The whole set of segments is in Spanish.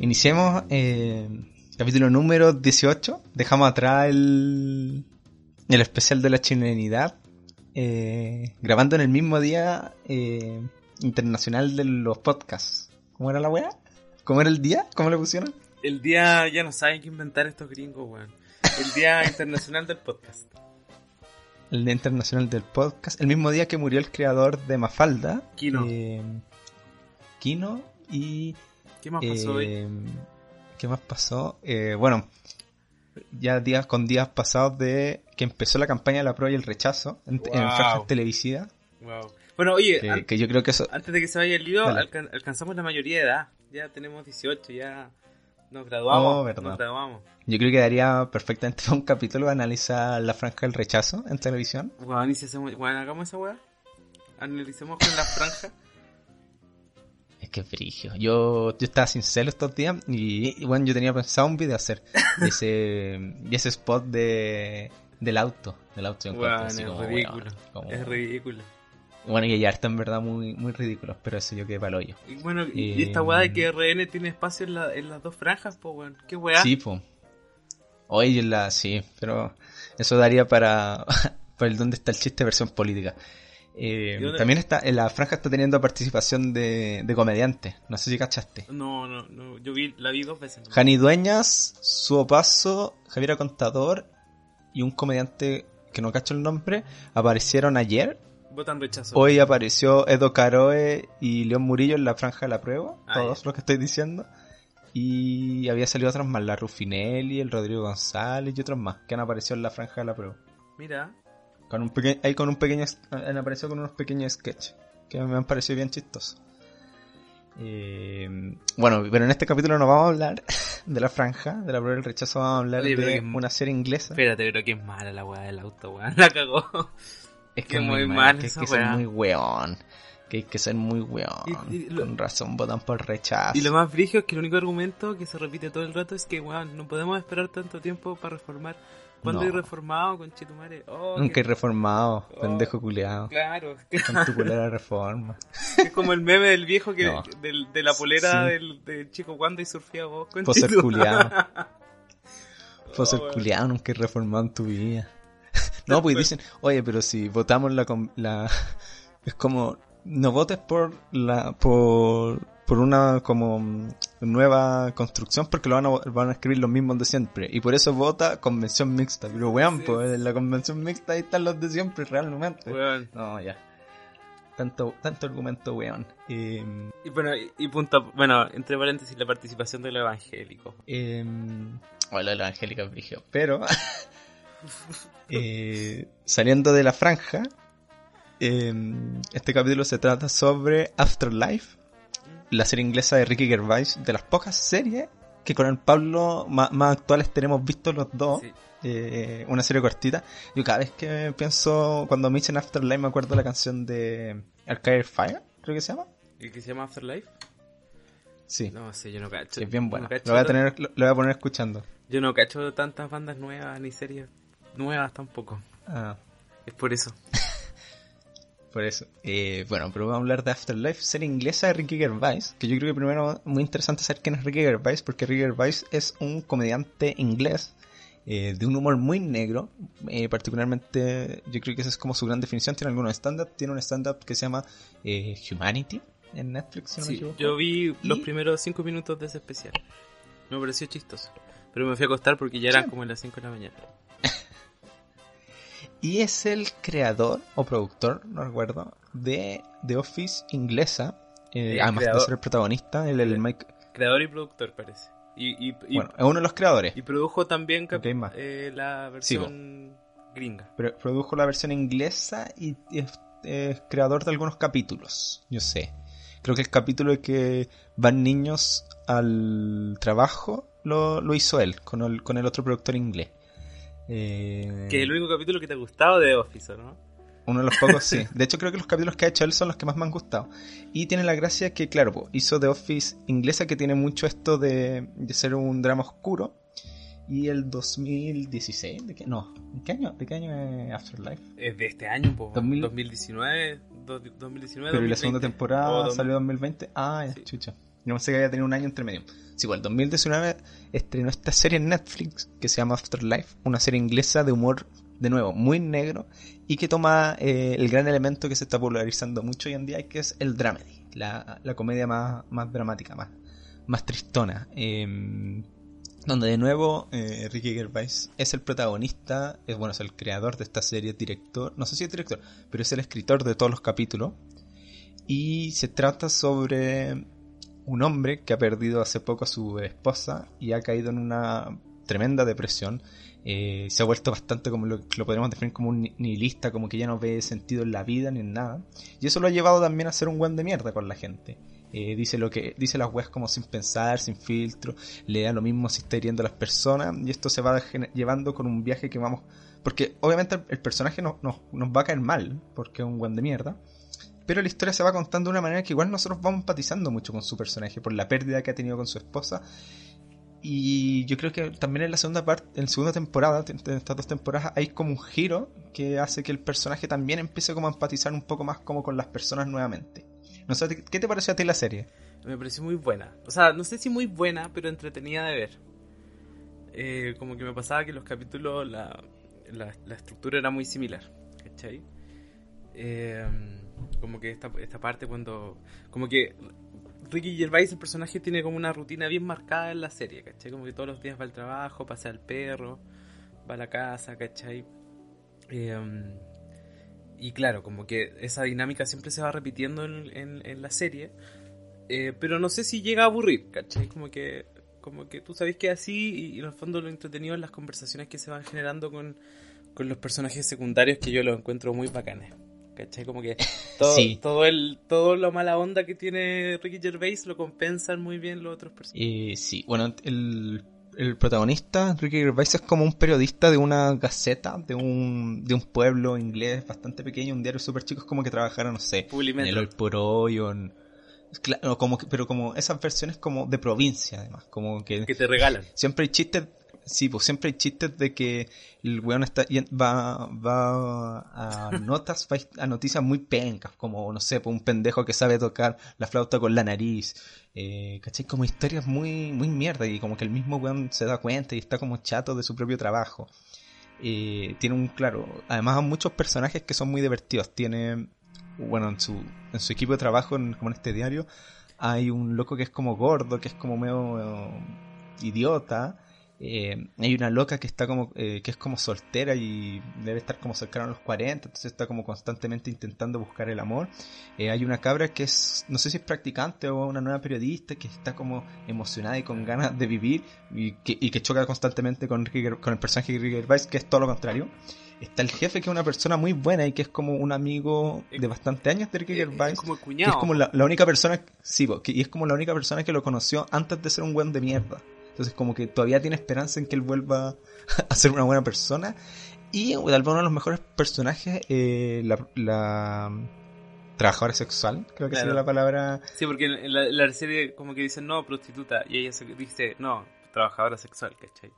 Iniciemos eh, capítulo número 18. Dejamos atrás el, el especial de la chilenidad. eh, grabando en el mismo día eh, internacional de los podcasts. ¿Cómo era la weá? ¿Cómo era el día? ¿Cómo le pusieron? El día ya no saben qué inventar estos gringos, weón. El día internacional del podcast. El Día Internacional del Podcast. El mismo día que murió el creador de Mafalda. Kino. eh, Kino y... ¿Qué más pasó hoy? eh, ¿Qué más pasó? Eh, bueno, ya días con días pasados de que empezó la campaña de la prueba y el rechazo en, franjas televisivas. Wow. Bueno, oye, Que, yo creo que eso... antes de que se vaya el lío, alcan- alcanzamos la mayoría de edad. Ya tenemos 18, ya nos graduamos. Oh, verdad. Nos graduamos. Yo creo que daría perfectamente un capítulo analizar la franja del rechazo en televisión. Weón, y si hacemos, weón, hagamos esa weá. Analicemos con la franja. Que es frigio. Yo, yo estaba sin celo estos días y, y, bueno, yo tenía pensado un video hacer de ese, de ese spot de, del auto. Del auto así es como, ridículo. weón, como- Es ridículo. Bueno, y hay harta en verdad muy, muy ridículos, pero eso yo quedé para el hoyo. Y bueno, y, Eh, esta weá de que RN tiene espacio en, la- en las dos franjas, pues weón. ¿Qué weá? Sí, po. Oye, la, sí, pero eso daría para, para el dónde está el chiste versión política. Eh, ¿Y dónde- también está, en la franja está teniendo participación de, de comediantes. No sé si cachaste. No, no, no. Yo vi, la vi dos veces. ¿no? Jani Dueñas, Suo Paso, Javiera Contador y un comediante que no cacho el nombre aparecieron ayer. Votan rechazo. Hoy apareció Edo Caroe y León Murillo en la franja de la prueba, Ah, todos los que estoy diciendo. Y había salido otros más, la Rufinelli, el Rodrigo González y otros más que han aparecido en la franja de la prueba. Mira. Con un pequeño, ahí con un pequeño, han aparecido con unos pequeños sketches que me han parecido bien chistosos. Eh, bueno, pero en este capítulo no vamos a hablar de la franja, de la prueba del rechazo, vamos a hablar Oye, de una serie inglesa. Espérate, pero que es mala la weá del auto, weón. La cagó. Es que es muy mal, que esa que ser weá. muy weón. Que hay que ser muy weón. Y- y lo- Con razón votan por rechazo. Y lo más frigio es que el único argumento que se repite todo el rato es que, weón, no podemos esperar tanto tiempo para reformar. ¿Cuándo No. hay reformado con Chitumare? Oh, Nunca que- he reformado, Oh. pendejo culeado. Claro, Con tu culera reforma. es como el meme del viejo que No. del- de la polera Sí. del, del chico Wanda y surfía vos con Poser Chitumare. culiado. Poser Oh, weón. culiado, nunca he reformado en tu vida. No, pues dicen, oye, pero si votamos la, la es como no votes por la por por una como nueva construcción porque lo van a, van a escribir los mismos de siempre y por eso vota convención mixta pero weón Sí. pues en la convención mixta ahí están los de siempre realmente Weón. no ya tanto tanto argumento weón eh, Y bueno, y, y punto, bueno, entre paréntesis, la participación de lo evangélico. Eh, bueno, la Angélica Brigio. Pero, eh, saliendo de la franja, eh, este capítulo se trata sobre Afterlife, la serie inglesa de Ricky Gervais, de las pocas series que con el Pablo más, más actuales tenemos visto los dos. Sí. Eh, una serie cortita. Yo cada vez que pienso, cuando me dicen Afterlife, me acuerdo de la canción de Arcade Fire, creo que se llama. ¿El que se llama Afterlife? Sí, No sé, yo no cacho. sí, es bien No buena. cacho Lo voy a tener, lo, lo voy a poner escuchando. Yo no cacho tantas bandas nuevas ni series nuevas tampoco. Ah. Es por eso. Por eso. Eh, bueno, pero vamos a hablar de Afterlife, serie inglesa de Ricky Gervais, que yo creo que primero muy interesante saber quién es Ricky Gervais, porque Ricky Gervais es un comediante inglés eh, de un humor muy negro, eh, particularmente yo creo que esa es como su gran definición, tiene algunos stand-up, tiene un stand-up que se llama eh, Humanity en Netflix, si no me equivoco. yo vi los primeros cinco minutos de ese especial. Me pareció chistoso. Pero me fui a acostar porque ya eran Sí. como las 5 de la mañana. Y es el creador o productor, no recuerdo, de The Office inglesa, eh, además de ser el protagonista, el, el Mike, Creador y productor, parece. Y, y, y, bueno, es uno de los creadores. y produjo también cap- Ok, más. eh, la Sí, versión gringa. Pero produjo la versión inglesa y es, es creador de algunos capítulos. Yo sé. Creo que el capítulo de que van niños al trabajo lo, lo hizo él, con el, con el otro productor inglés. Eh, Que es el único capítulo que te ha gustado de Office, ¿o ¿no? Uno de los pocos, sí. De hecho, creo que los capítulos que ha hecho él son los que más me han gustado. Y tiene la gracia que, claro, po, hizo The Office inglesa que tiene mucho esto de, de ser un drama oscuro. Y el 2016, ¿de qué? No, ¿de qué año, de qué año es Afterlife? Es de este año, po, 2000. 2019, do- 2019. Pero ¿y la 2020. segunda temporada O dos- salió en 2020. Ah, Sí. chucha. No sé que había tenido un año entre medio. Sí, igual, 2019 estrenó esta serie en Netflix que se llama Afterlife, una serie inglesa de humor, de nuevo, muy negro y que toma eh, el gran elemento que se está popularizando mucho hoy en día, que es el dramedy, la, la comedia más, más dramática, más, más tristona. Em, donde de nuevo eh, Ricky Gervais es el protagonista, es bueno, es el creador de esta serie, director, no sé si es director, pero es el escritor de todos los capítulos. Y se trata sobre un hombre que ha perdido hace poco a su esposa y ha caído en una tremenda depresión. Eh, se ha vuelto bastante como lo, podríamos definir como un nihilista, como que ya no ve sentido en la vida ni en nada. Y eso lo ha llevado también a ser un buen de mierda con la gente. Eh, dice lo que dice las weas como sin pensar, sin filtro, le da lo mismo si está hiriendo a las personas y esto se va llevando con un viaje que vamos porque obviamente el, personaje no, nos va a caer mal porque es un buen de mierda pero la historia se va contando de una manera que igual nosotros vamos empatizando mucho con su personaje por la pérdida que ha tenido con su esposa y yo creo que también en la segunda parte, en la segunda temporada, en estas dos temporadas, hay como un giro que hace que el personaje también empiece como a empatizar un poco más como con las personas nuevamente. No sé, ¿qué te pareció a ti la serie? Me pareció muy buena. O sea, no sé si muy buena, pero entretenida de ver. Eh, como que me pasaba que los capítulos, la, la, estructura era muy similar. ¿Cachai? Eh, como que esta, esta parte cuando... Como que Ricky Gervais, el personaje, tiene como una rutina bien marcada en la serie, ¿cachai? Como que todos los días va al trabajo, pasea al perro, va a la casa, ¿cachai? Eh, y claro, como que esa dinámica siempre se va repitiendo en, la serie. Eh, pero no sé si llega a aburrir, ¿cachai? Como que, como que tú sabes que así y, en el fondo lo entretenido en las conversaciones que se van generando con, los personajes secundarios que yo los encuentro muy bacanes. ¿Cachai? Como que todo, todo, el, todo lo mala onda que tiene Ricky Gervais lo compensan muy bien los otros personajes. Eh, sí, bueno, el el protagonista, Ricky Gervais, es como un periodista de una gaceta, de un, de un pueblo inglés bastante pequeño, un diario súper chico, es como que trabajara, no sé, en el Hoy por Hoy o en... Claro, como pero como esas versiones como de provincia, además, como que... Que te regalan. Siempre hay chistes Sí, pues siempre hay chistes de que el weón está, va, va a notas, a noticias muy pencas, como, no sé, pues un pendejo que sabe tocar la flauta con la nariz, eh, ¿cachai? Como historias muy, muy mierda y como que el mismo weón se da cuenta y está como chato de su propio trabajo. Eh, tiene un, claro, además muchos personajes que son muy divertidos. Tiene, bueno, en su, en su equipo de trabajo, como en este diario, hay un loco que es como gordo, que es como medio idiota eh, hay una loca que está como eh, que es como soltera y debe estar como cercana a los 40 entonces está como constantemente intentando buscar el amor. Eh, hay una cabra que es no sé si es practicante o una nueva periodista que está como emocionada y con ganas de vivir y que, y que choca constantemente con, con el personaje de Ricky Gervais que es todo lo contrario. Está el jefe que es una persona muy buena y que es como un amigo de bastante años de Ricky Gervais es como el cuñado es como la, la única persona sí, y es como la única persona que lo conoció antes de ser un buen de mierda entonces como que todavía tiene esperanza en que él vuelva a ser una buena persona. Y tal vez uno de los mejores personajes, eh, la, trabajadora sexual, creo que sería la palabra. Sí, porque en la, serie como que dicen no, prostituta, y ella se dice no, trabajadora sexual, ¿cachai?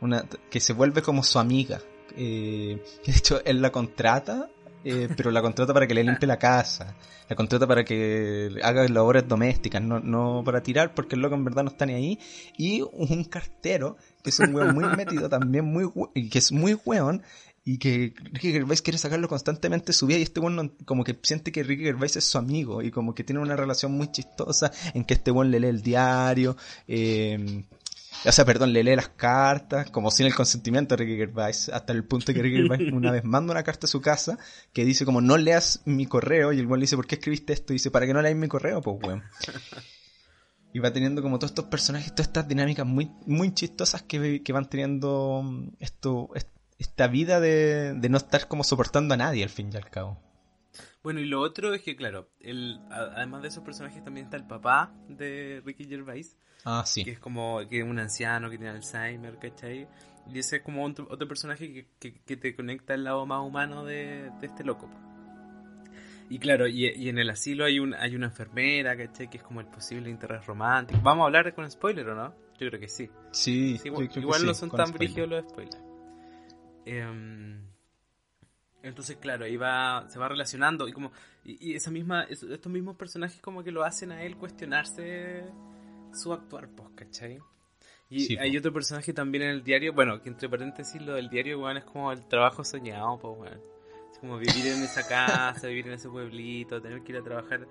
Una, que se vuelve como su amiga. Eh, de hecho, él la contrata eh, pero la contrata para que le limpie la casa, la contrata para que haga labores domésticas, no, no para tirar, porque el loco en verdad no está ni ahí, y un cartero, que es un weón muy metido, también muy, que es muy weón, y que Ricky Gervais quiere sacarlo constantemente su vida y este weón como que siente que Ricky Gervais es su amigo y como que tiene una relación muy chistosa en que este weón le lee el diario, eh, o sea, perdón, le lee las cartas, como sin el consentimiento de Ricky Gervais, hasta el punto que Ricky Gervais una vez manda una carta a su casa que dice como no leas mi correo y el weón le dice, ¿por qué escribiste esto? Y dice, ¿para que no leas mi correo? Pues weón. Y va teniendo como todos estos personajes, todas estas dinámicas muy, muy chistosas que, que van teniendo mm, esto, esta vida de, de no estar como soportando a nadie al fin y al cabo. Bueno, y lo otro es que, claro, el, además de esos personajes también está el papá de Ricky Gervais, Ah, sí. Que es como que un anciano que tiene Alzheimer, ¿cachai? Y ese es como otro, personaje que, te conecta al lado más humano de, este loco. Y claro, y, en el asilo hay, un, hay una enfermera, ¿cachai? Que es como el posible interés romántico. ¿Vamos a hablar con spoiler o no? Yo creo que sí. Sí, igual, no son tan brígidos los spoilers. Em, Entonces, claro, ahí va, se va relacionando y como y, esa misma, estos mismos personajes como que lo hacen a él cuestionarse su actuar, pues, ¿cachai? Y hay otro personaje también en el diario, bueno, que entre paréntesis lo del diario, weón, es como el trabajo soñado, pues, weón. Es como vivir en esa casa, vivir en ese pueblito, tener que ir a trabajar,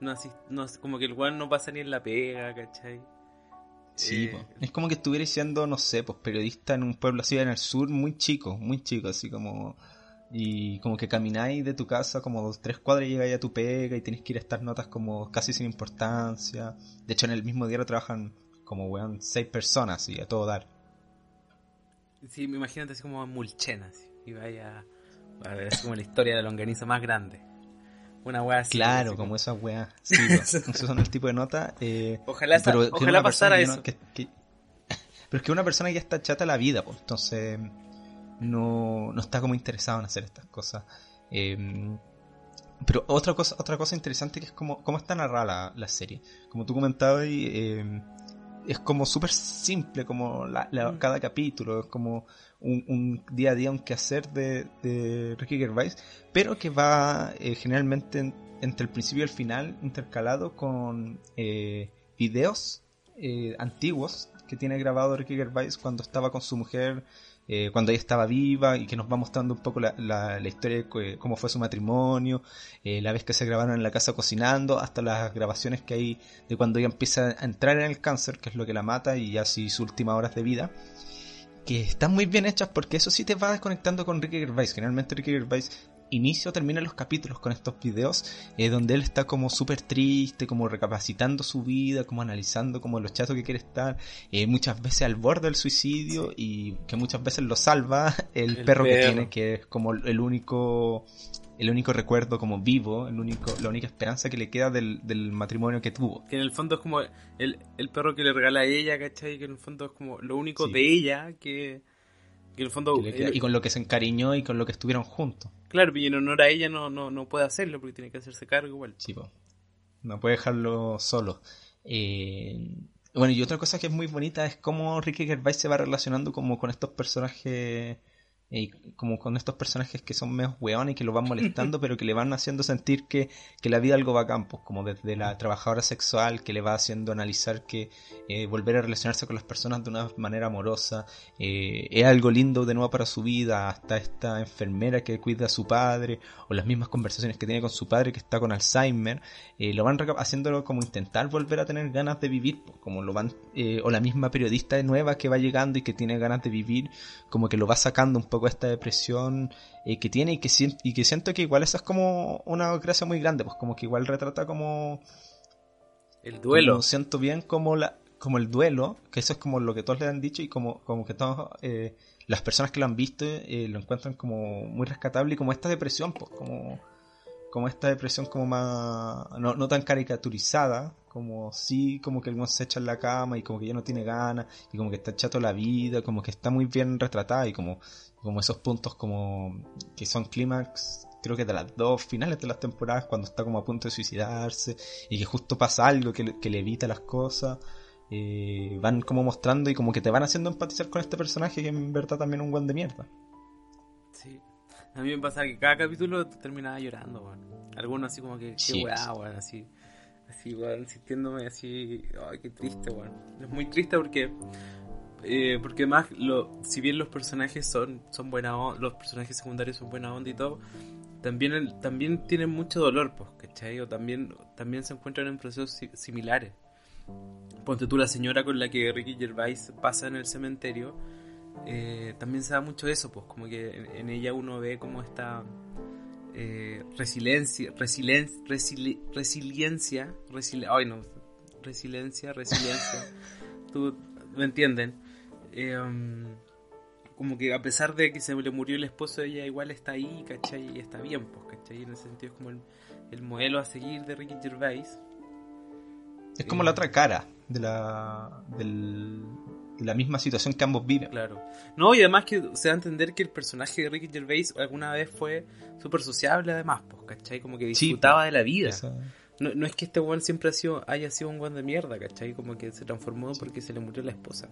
no así, no, como que el weón no pasa ni en la pega, ¿cachai? Sí, eh, es como que estuvierais siendo, no sé, pues periodista en un pueblo así en el sur, muy chico, muy chico, así como y como que camináis de tu casa como dos, tres cuadras y llegáis a tu pega y tienes que ir a estas notas como casi sin importancia. De hecho, en el mismo diario trabajan como, weón, seis personas y a todo dar. Sí, me imagínate así como Mulchena, y vaya a ver, es como la historia de la longaniza más grande. Una wea así. Claro, como, esas weas. Sí, esos son el tipo de nota. Eh, ojalá ojalá pasara eso. pero es que una persona ya está chata la vida, pues. Entonces, no, no está como interesado en hacer estas cosas. Em, pero otra cosa, otra cosa interesante que es como cómo está narrada la, serie. Como tú comentabas, eh, es como súper simple, como mm. cada capítulo, es como un, día a día, un quehacer de, de Ricky Gervais, pero que va eh, generalmente entre el principio y el final intercalado con eh, videos eh, antiguos que tiene grabado Ricky Gervais cuando estaba con su mujer eh, cuando ella estaba viva y que nos va mostrando un poco la, la, historia de cómo fue su matrimonio, eh, la vez que se grabaron en la casa cocinando, hasta las grabaciones que hay de cuando ella empieza a entrar en el cáncer, que es lo que la mata y así sus últimas horas de vida que están muy bien hechas porque eso sí te va desconectando con Ricky Gervais. Generalmente Ricky Gervais inicio termina los capítulos con estos videos eh, donde él está como súper triste, como recapacitando su vida, como analizando como lo chato que quiere estar, eh, muchas veces al borde del suicidio y que muchas veces lo salva el, perro, que tiene, que es como el único el único recuerdo como vivo, el único, la única esperanza que le queda del, matrimonio que tuvo. Que en el fondo es como el, perro que le regala a ella, ¿cachai? Que en el fondo es como lo único de ella que, que en el fondo... y con lo que se encariñó y con lo que estuvieron juntos. Claro, y en honor a ella no, no, no puede hacerlo porque tiene que hacerse cargo igual. Sí, no puede dejarlo solo. Eh, bueno, y otra cosa que es muy bonita es cómo Ricky Gervais se va relacionando como con estos personajes y como con estos personajes que son menos hueones y que lo van molestando, pero que le van haciendo sentir que, que la vida algo va a campo, como desde la trabajadora sexual que le va haciendo analizar que eh, volver a relacionarse con las personas de una manera amorosa eh, es algo lindo de nuevo para su vida, hasta esta enfermera que cuida a su padre, o las mismas conversaciones que tiene con su padre que está con Alzheimer, eh, lo van haciéndolo como intentar volver a tener ganas de vivir, como lo van, o la misma periodista nueva que va llegando y que tiene ganas de vivir, como que lo va sacando un poco esta depresión eh, que tiene y que, y que siento que igual esa es como una gracia muy grande, pues como que igual retrata como... El duelo. siento bien como la como el duelo, que eso es como lo que todos le han dicho y como, como que todos, eh, las personas que lo han visto eh, lo encuentran como muy rescatable y como esta depresión, pues como, como esta depresión como más, no, no tan caricaturizada, como sí, como que el se echa en la cama y como que ya no tiene ganas y como que está chato la vida, como que está muy bien retratada y como, como esos puntos como que son clímax creo que de las dos finales de las temporadas cuando está como a punto de suicidarse y que justo pasa algo que le, evita las cosas eh, van como mostrando y como que te van haciendo empatizar con este personaje que en verdad también es un buen de mierda. Sí a mí me pasa que cada capítulo terminaba llorando algunos así como que qué weá así así, weón, sintiéndome así, ay, qué triste, weón. Es muy triste porque, eh, porque más, lo, si bien los personajes son, son buena onda, los personajes secundarios son buena onda y todo, también, también tienen mucho dolor, pues, ¿cachai? O también, también se encuentran en procesos similares. Ponte tú la señora con la que Ricky Gervais pasa en el cementerio, eh, también se da mucho eso, pues, como que en, en ella uno ve cómo está eh, resiliencia, resiliencia, resiliencia, ay no, resiliencia, resiliencia, tú me entienden. Eh, como que a pesar de que se le murió el esposo, ella igual está ahí, ¿cachai? Y está bien, pues, ¿cachai? En ese sentido es como el, modelo a seguir de Ricky Gervais. Es como la otra cara de la, del, la misma situación que ambos viven. Claro. No, y además que se da a entender que el personaje de Ricky Gervais alguna vez fue súper sociable además, pues, ¿cachai? Como que disfrutaba de la vida. No, no, es que este weón siempre ha sido, haya sido un weón de mierda, ¿cachai? Como que se transformó porque se le murió la esposa.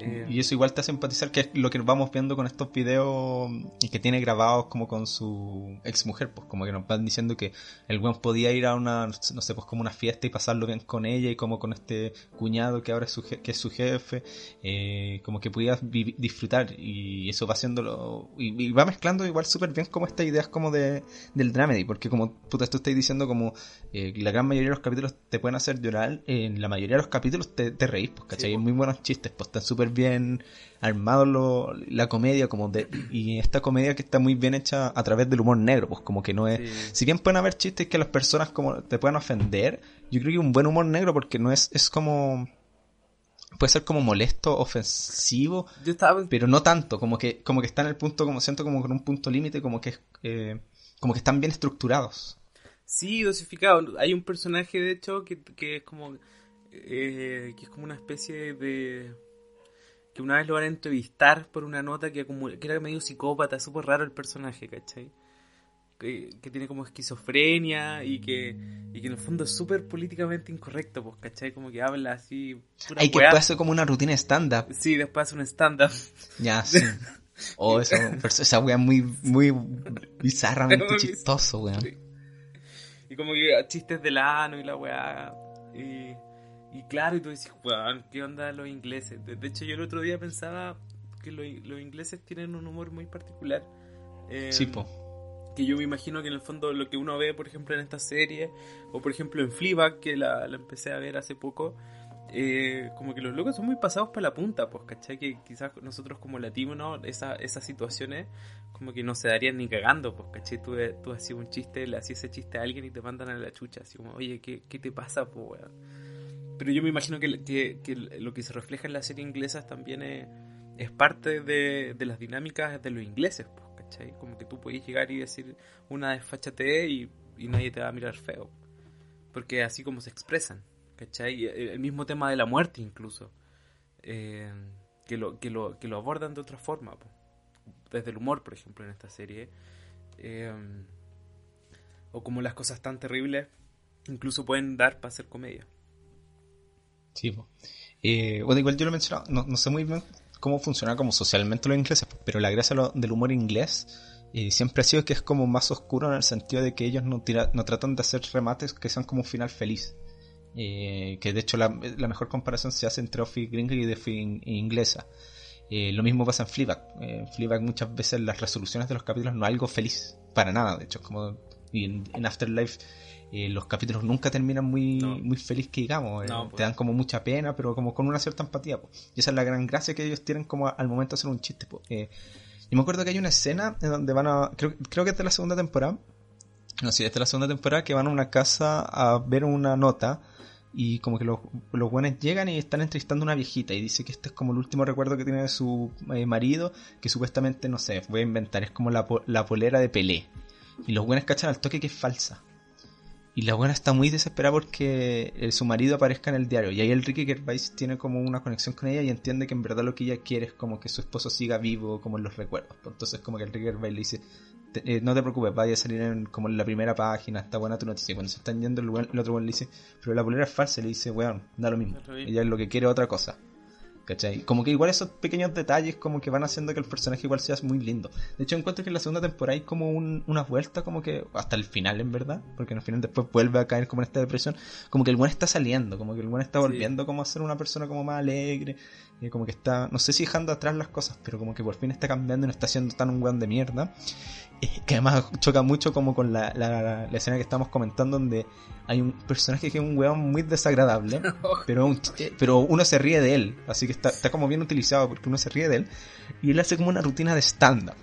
Eh, y eso igual te hace empatizar, que es lo que vamos viendo con estos videos y que tiene grabados como con su ex mujer, pues como que nos van diciendo que el buen podía ir a una, no sé, pues como una fiesta y pasarlo bien con ella y como con este cuñado que ahora es su, que es su jefe, eh, como que podía disfrutar y eso va haciéndolo, y, va mezclando igual súper bien como estas ideas como de, del dramedy, porque como puta, tú estás diciendo como eh, la gran mayoría de los capítulos te pueden hacer llorar, en la mayoría de los capítulos te, te reís, pues, ¿cachai? Hay muy buenos chistes, pues están súper bien armado lo, la comedia como de, y esta comedia que está muy bien hecha a través del humor negro, pues como que no es, si bien pueden haber chistes que las personas como te puedan ofender, yo creo que un buen humor negro porque no es, es como, puede ser como molesto, ofensivo, pero no tanto, como que, como que está en el punto, como siento como con un punto límite, como que, eh, como que están bien estructurados. Sí, dosificado. Hay un personaje, de hecho, que, que es como, eh, que es como una especie de que una vez lo van a entrevistar por una nota que, que era medio psicópata, súper raro el personaje, ¿cachai? Que, tiene como esquizofrenia y que, y que en el fondo es súper políticamente incorrecto, pues, ¿cachai? Como que habla así. Hay que después hace como una rutina stand-up. Sí, después hace un stand-up. Ya, sí. Oh, esa, esa wea muy, muy bizarramente chistoso, weón. Y como que chistes del ano y la weá. Y y claro, y tú dices, weón, ¿qué onda los ingleses? De, hecho, yo el otro día pensaba que los ingleses tienen un humor muy particular. Eh, sí, po. Que yo me imagino que en el fondo lo que uno ve, por ejemplo, en esta serie, o por ejemplo en Fleabag, que la, empecé a ver hace poco, eh, como que los locos son muy pasados para la punta, pues, ¿cachai? Que quizás nosotros como latinos, ¿no? Esa, esas situaciones como que no se darían ni cagando, pues, ¿cachai? Tú, tú hacías un chiste, le hacías ese chiste a alguien y te mandan a la chucha, así como, oye, ¿qué, qué te pasa, pues, weón? Pero yo me imagino que, lo que se refleja en la serie inglesa también es, parte de, las dinámicas de los ingleses, pues, ¿cachai? Como que tú puedes llegar y decir una desfachate y, y nadie te va a mirar feo. Porque así como se expresan, ¿cachai? El mismo tema de la muerte incluso. Eh, que, lo, que, lo, que lo abordan de otra forma. Pues. Desde el humor, por ejemplo, en esta serie. Eh, o como las cosas tan terribles incluso pueden dar para hacer comedia. Sí, eh, bueno, igual yo lo he mencionado, no, sé muy bien cómo funciona como socialmente los ingleses, pero la gracia del humor inglés eh, siempre ha sido que es como más oscuro en el sentido de que ellos no, no tratan de hacer remates que sean como un final feliz. Eh, que de hecho la, mejor comparación se hace entre Office y Office inglesa. lo mismo pasa en Fleabag. en Fleabag muchas veces las resoluciones de los capítulos no es algo feliz, para nada, de hecho, como y en Afterlife eh, los capítulos nunca terminan muy, muy feliz que digamos. Eh, pues. Te dan como mucha pena, pero como con una cierta empatía. Y esa es la gran gracia que ellos tienen como al momento de hacer un chiste. Eh, yo me acuerdo que hay una escena en donde van a... Creo, creo que es de la segunda temporada. No, sí, es de la segunda temporada que van a una casa a ver una nota y como que los, los buenos llegan y están entrevistando a una viejita y dice que este es como el último recuerdo que tiene de su marido, que supuestamente, no sé, voy a inventar, es como la, la polera de Pelé. Y los buenos cachan al toque que es falsa. Y la buena está muy desesperada porque eh, su marido aparezca en el diario. Y ahí el Ricky Gervais tiene como una conexión con ella y entiende que en verdad lo que ella quiere es como que su esposo siga vivo como en los recuerdos. Pues entonces como que el Ricky Gervais le dice, eh, no te preocupes, vaya a salir en, como en la primera página, está buena tu noticia. Cuando se están yendo, el, otro weón le dice, pero la polera es falsa. Y le dice, weón, da lo mismo. Ella es lo que quiere otra cosa. ¿Cachai? Como que igual esos pequeños detalles como que van haciendo que el personaje igual sea muy lindo. De hecho encuentro que en la segunda temporada hay como una vuelta como que hasta el final en verdad, porque en el final después vuelve a caer como en esta depresión, como que el buen está saliendo, como que el buen está volviendo como a ser una persona como más alegre, y como que está, no sé si dejando atrás las cosas, pero como que por fin está cambiando y no está siendo tan un weón de mierda. que además choca mucho como con la, la, escena que estamos comentando donde hay un personaje que es un weón muy desagradable, pero, pero uno se ríe de él, así que está, está como bien utilizado porque uno se ríe de él, y él hace como una rutina de stand-up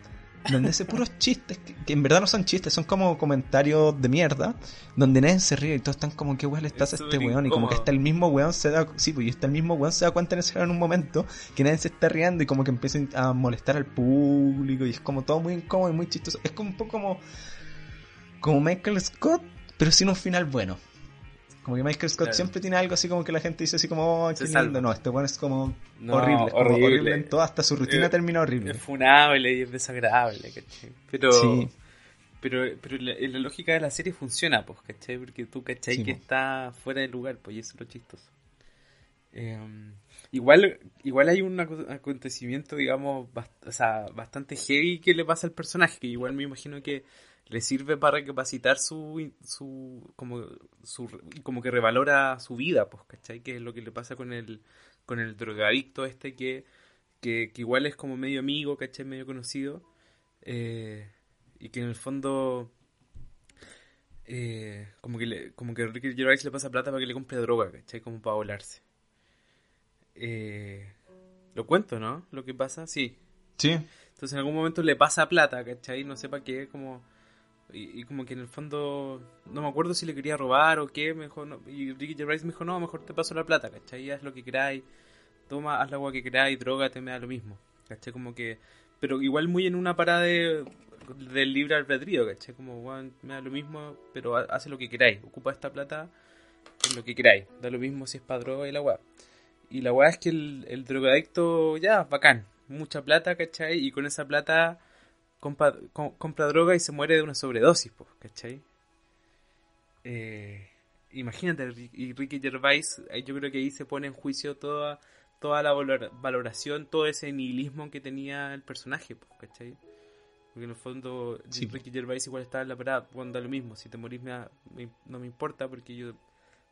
donde hace puros chistes, que, en verdad no son chistes, son como comentarios de mierda, donde nadie se ríe y todos están como, ¿qué weón le estás a este weón? Y como que está el mismo weón, se da, sí, pues y está el mismo weón, se da cuenta en, ese, en un momento que nadie se está riendo y como que empieza a molestar al público y es como todo muy incómodo y muy chistoso. Es como un poco como, como Michael Scott, pero sin un final bueno. Como que Michael Scott siempre tiene algo así como que la gente dice así como, oh, qué lindo. No, este bueno es como horrible, horrible. en todo, hasta su rutina eh, termina horrible. Es funable y es desagradable, ¿cachai? Pero, pero, pero la, lógica de la serie funciona, pues, ¿cachai? Porque tú, ¿cachai? que está fuera de lugar, pues, y eso es lo chistoso. Em, igual, igual hay un acontecimiento, digamos, o sea, bastante heavy que le pasa al personaje, que igual me imagino que le sirve para recapacitar su, su, como, su, como que revalora su vida, pues, ¿cachai? Que es lo que le pasa con el, con el drogadicto este que, que, igual es como medio amigo, ¿cachai? Medio conocido, eh, y que en el fondo... Eh, como que le, como que Ricky Gervais le pasa plata para que le compre droga, ¿cachai? Como para volarse. Eh, lo cuento, ¿no? Lo que pasa, sí. Sí. Entonces en algún momento le pasa plata, ¿cachai? No sepa qué, como y, como que en el fondo, no me acuerdo si le quería robar o qué, mejor no, y Ricky Gervais me dijo, no, mejor te paso la plata, ¿cachai? Haz lo que queráis, toma, haz la agua que queráis, drogate, me da lo mismo, ¿cachai? Como que, pero igual muy en una parada de, del libre albedrío, ¿cachai? Como, bueno, me da lo mismo, pero hace lo que queráis, ocupa esta plata en lo que queráis, da lo mismo si es para droga y la agua. Y la weá es que el, el drogadicto, ya, bacán, mucha plata, ¿cachai? Y con esa plata compra, droga y se muere de una sobredosis, pues, ¿cachai? Eh, imagínate, y Ricky Gervais, yo creo que ahí se pone en juicio toda, toda la valoración, todo ese nihilismo que tenía el personaje, pues, ¿cachai? Porque en el fondo Ricky Gervais igual estaba en la parada cuando lo mismo, si te morís no me importa porque yo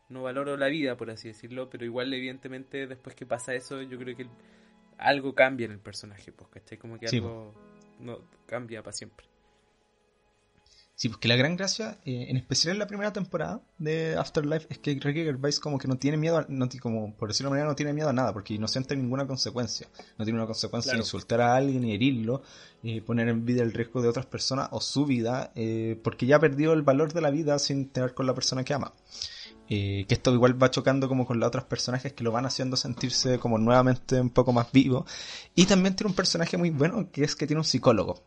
no valoro la vida, por así decirlo, pero igual evidentemente después que pasa eso yo creo que algo cambia en el personaje, pues, ¿cachai? Como que algo no cambia para siempre. Sí, porque la gran gracia, eh, en especial en la primera temporada de Afterlife, es que Ricky Gervais como que no tiene miedo, no, como por decirlo de manera, no tiene miedo a nada, porque no siente ninguna consecuencia. No tiene una consecuencia de insultar a alguien y herirlo, y poner en vida el riesgo de otras personas o su vida, eh, porque ya perdió el valor de la vida sin tener con la persona que ama. Eh, que esto igual va chocando como con los otros personajes que lo van haciendo sentirse como nuevamente un poco más vivo. Y también tiene un personaje muy bueno que es que tiene un psicólogo.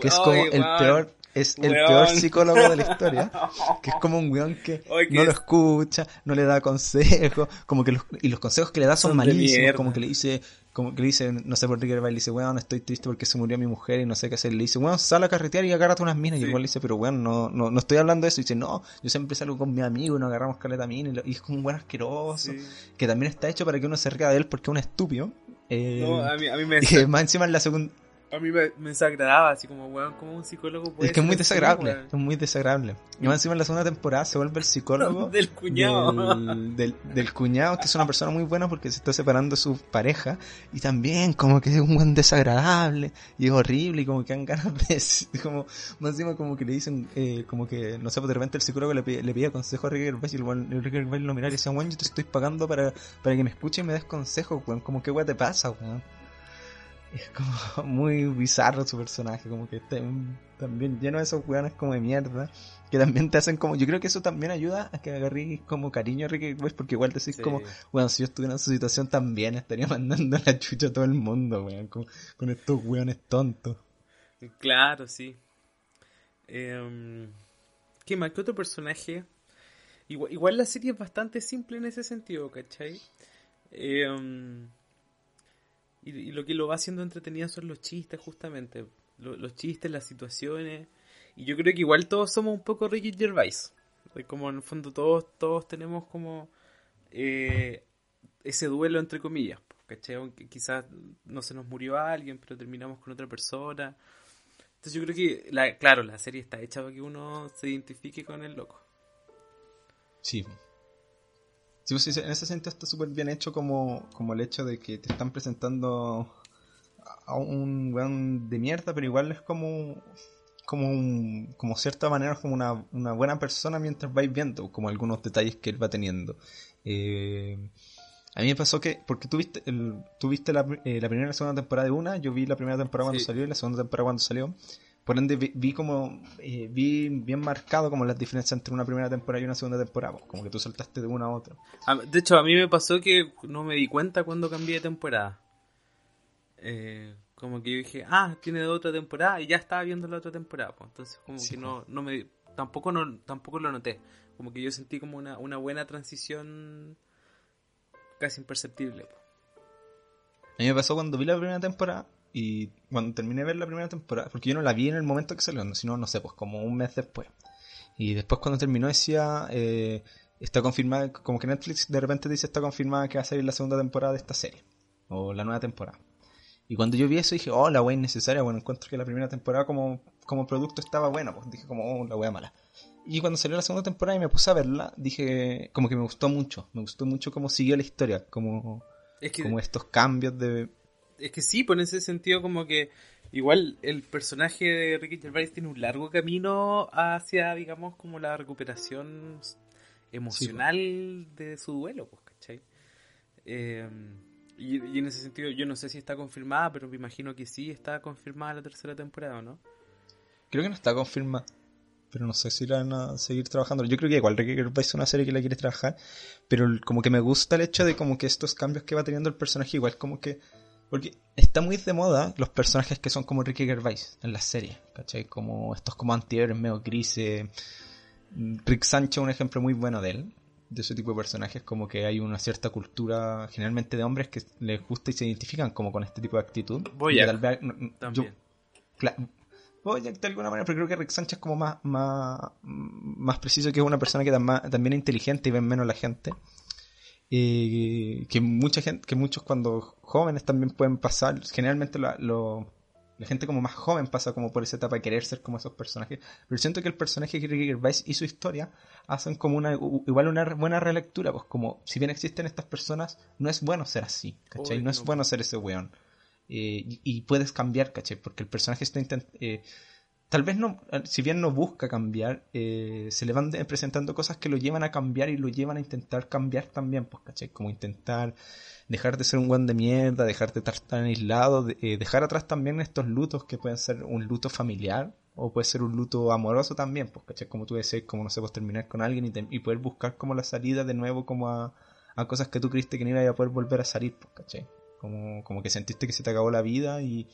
que es como el peor es el peor psicólogo de la historia, que es como un weón que no lo escucha, no le da consejos, como que los, y los consejos que le da son, malísimos, como que le dice, como que le dice, no sé por qué le dice, weón, estoy triste porque se murió mi mujer y no sé qué hacer, le dice, weón, sal a carretear y agárrate unas minas, y el weón le dice, pero weón, no, no, no estoy hablando de eso, y dice, no, yo siempre salgo con mi amigo y nos agarramos caleta minas, y es como un weón asqueroso, que también está hecho para que uno se ría de él porque es un estúpido. Eh, no, a mí, a mí me... Y más encima en la segunda a mí me, desagradaba, así como, weón, como un psicólogo puede Es que es muy desagradable, es muy desagradable. Y más encima en la segunda temporada se vuelve el psicólogo del cuñado. Del, cuñado, que es una persona muy buena porque se está separando de su pareja. Y también como que es un buen desagradable y es horrible y como que han ganas de... Como, más encima como que le dicen, eh, como que, no sé, pues de repente el psicólogo le, pide, le consejo a Ricky Gervais y el, Ricky Gervais lo mira y dice, weón, yo te estoy pagando para, para que me escuches y me des consejos, weón. Como que weón te pasa, weón es como muy bizarro su personaje, como que está también lleno de esos weones como de mierda, que también te hacen como, yo creo que eso también ayuda a que agarrís como cariño a Ricky porque igual te decís como, bueno, si yo estuviera en su situación también estaría mandando la chucha a todo el mundo, weón, con, estos weones tontos. Claro, sí. Eh, ¿Qué más? ¿Qué otro personaje? Igual, igual, la serie es bastante simple en ese sentido, ¿cachai? Eh, y, lo que lo va haciendo entretenido son los chistes, justamente. los chistes, las situaciones. Y yo creo que igual todos somos un poco Ricky Gervais. Como en el fondo todos, todos tenemos como eh, ese duelo entre comillas. ¿Cachai? Aunque quizás no se nos murió alguien, pero terminamos con otra persona. Entonces yo creo que, la, claro, la serie está hecha para que uno se identifique con el loco. Sí, Sí, pues, en ese sentido está súper bien hecho como, como el hecho de que te están presentando a un weón de mierda, pero igual es como como un, como cierta manera como una, una buena persona mientras vais viendo como algunos detalles que él va teniendo. Eh, a mí me pasó que, porque tú viste, el, la, eh, la, primera y la segunda temporada de una, yo vi la primera temporada cuando salió y la segunda temporada cuando salió. Por ende, vi, como, eh, vi bien marcado como las diferencias entre una primera temporada y una segunda temporada, como que tú saltaste de una a otra. De hecho, a mí me pasó que no me di cuenta cuando cambié de temporada. Eh, como que yo dije, ah, tiene otra temporada y ya estaba viendo la otra temporada. Pues. Entonces, como que no, no me, tampoco, no, tampoco lo noté. Como que yo sentí como una, una buena transición casi imperceptible. Pues. A mí me pasó cuando vi la primera temporada, y cuando terminé de ver la primera temporada, porque yo no la vi en el momento que salió, sino, no sé, pues como un mes después. Y después cuando terminó decía, eh, está confirmada, como que Netflix de repente dice está confirmada que va a salir la segunda temporada de esta serie, o la nueva temporada. Y cuando yo vi eso dije, oh, la wea innecesaria, bueno, encuentro que la primera temporada como, como producto estaba buena, pues dije como, oh, la wea mala. Y cuando salió la segunda temporada y me puse a verla, dije, como que me gustó mucho, me gustó mucho cómo siguió la historia, como, como estos cambios de... Es que sí, pues en ese sentido como que igual el personaje de Ricky Gervais tiene un largo camino hacia, digamos, como la recuperación emocional de su duelo, pues, ¿cachai? Eh, y, en ese sentido, yo no sé si está confirmada, pero me imagino que sí está confirmada la tercera temporada, ¿no? Creo que no está confirmada, pero no sé si la van a seguir trabajando. Yo creo que igual Ricky es una serie que la quiere trabajar, pero como que me gusta el hecho de como que estos cambios que va teniendo el personaje, igual como que... Porque está muy de moda los personajes que son como Ricky Gervais en la serie, ¿cachai? Como estos como antihéroes medio grises. Rick Sancho, un ejemplo muy bueno de él, de ese tipo de personajes, como que hay una cierta cultura, generalmente de hombres, que les gusta y se identifican como con este tipo de actitud. Voy a. También. voy a de alguna manera, pero creo que Rick Sánchez es como más, más, más preciso, que es una persona que también es inteligente y ven menos la gente. Y que mucha gente, que muchos cuando jóvenes también pueden pasar, generalmente lo, la gente como más joven pasa como por esa etapa de querer ser como esos personajes. Pero siento que el personaje Ricky Gervais y su historia hacen como una igual una buena relectura, pues como si bien existen estas personas, no es bueno ser así, ¿cachai? no es bueno ser ese weón. Eh, y, puedes cambiar, ¿cachai? Porque el personaje está intentando... Eh, tal vez no, si bien no busca cambiar, eh, se le van presentando cosas que lo llevan a cambiar y lo llevan a intentar cambiar también, pues, ¿cachai? Como intentar dejar de ser un guan de mierda, dejar de estar tan aislado, eh, dejar atrás también estos lutos que pueden ser un luto familiar o puede ser un luto amoroso también, pues, ¿cachai? Como tú decías, como no sé, pues terminar con alguien y, poder buscar como la salida de nuevo como a, cosas que tú creíste que no iba a poder volver a salir, pues, ¿cachai? Como, como que sentiste que se te acabó la vida y,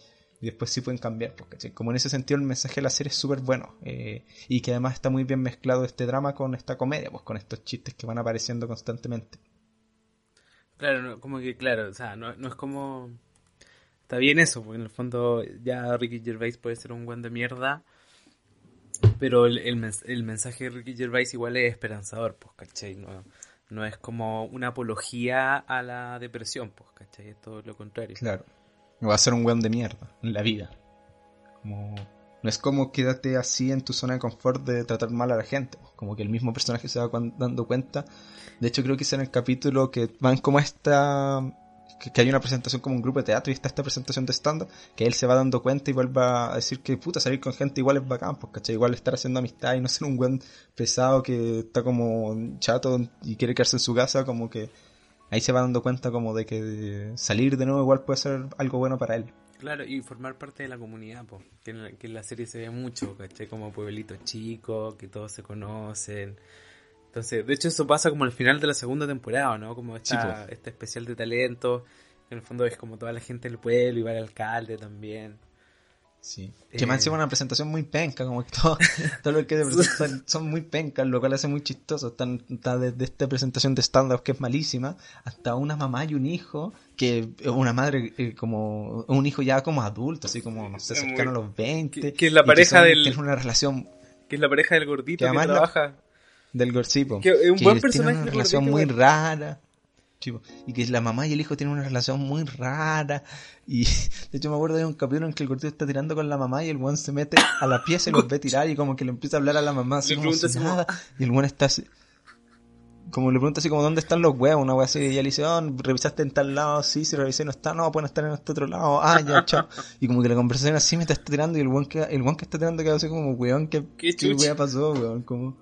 después sí pueden cambiar, pues, ¿cachai? Como en ese sentido el mensaje de la serie es súper bueno eh, y que además está muy bien mezclado este drama con esta comedia, pues con estos chistes que van apareciendo constantemente. Claro, como que, claro, o sea, no, no es como... Está bien eso, porque en el fondo ya Ricky Gervais puede ser un buen de mierda, pero el, el, mensaje de Ricky Gervais igual es esperanzador, pues, ¿cachai? No, no es como una apología a la depresión, pues, ¿cachai? Es todo lo contrario. Claro. Va a ser un buen de mierda en la vida. Como no es como quédate así en tu zona de confort de tratar mal a la gente. Como que el mismo personaje se va dando cuenta. De hecho, creo que es en el capítulo que van como esta. Que, hay una presentación como un grupo de teatro y está esta presentación de stand-up. Que él se va dando cuenta y vuelve a decir que puta, salir con gente igual es bacán. Pues, ¿cachai? Igual estar haciendo amistad y no ser un buen pesado que está como chato y quiere quedarse en su casa. Como que ahí se va dando cuenta como de que salir de nuevo igual puede ser algo bueno para él. Claro, y formar parte de la comunidad, pues que, en la, serie se ve mucho, ¿cachai? Como pueblitos chicos, que todos se conocen. Entonces, de hecho eso pasa como al final de la segunda temporada, ¿no? Como esta, este especial de talento, que en el fondo es como toda la gente del pueblo y va el alcalde también. Sí. Que me han sido una presentación muy penca, como que todo, todo lo que son muy pencas, lo cual hace muy chistoso. Están, está desde esta presentación de stand-up que es malísima, hasta una mamá y un hijo, que una madre eh, como, un hijo ya como adulto, así como, no sé, cercano a los 20. Que, es la pareja del... Es una relación... Que es la pareja del gordito que, que trabaja... del gorcipo. Que es un buen personaje. Tiene una relación muy rara y que la mamá y el hijo tienen una relación muy rara. Y de hecho me acuerdo de un capítulo en que el gordito está tirando con la mamá y el buen se mete a la pieza y los ve tirar y como que le empieza a hablar a la mamá así como nada. Y el buen está así, como le pregunta así como dónde están los huevos, una wea así, y ella le dice, oh, revisaste en tal lado, sí, si revisé no está, no, pueden estar en este otro lado, ah, ya, chao. Y como que la conversación así me está tirando y el buen que, el buen que está tirando queda así como, weón, ¿qué, qué, qué pasó, weón? Como...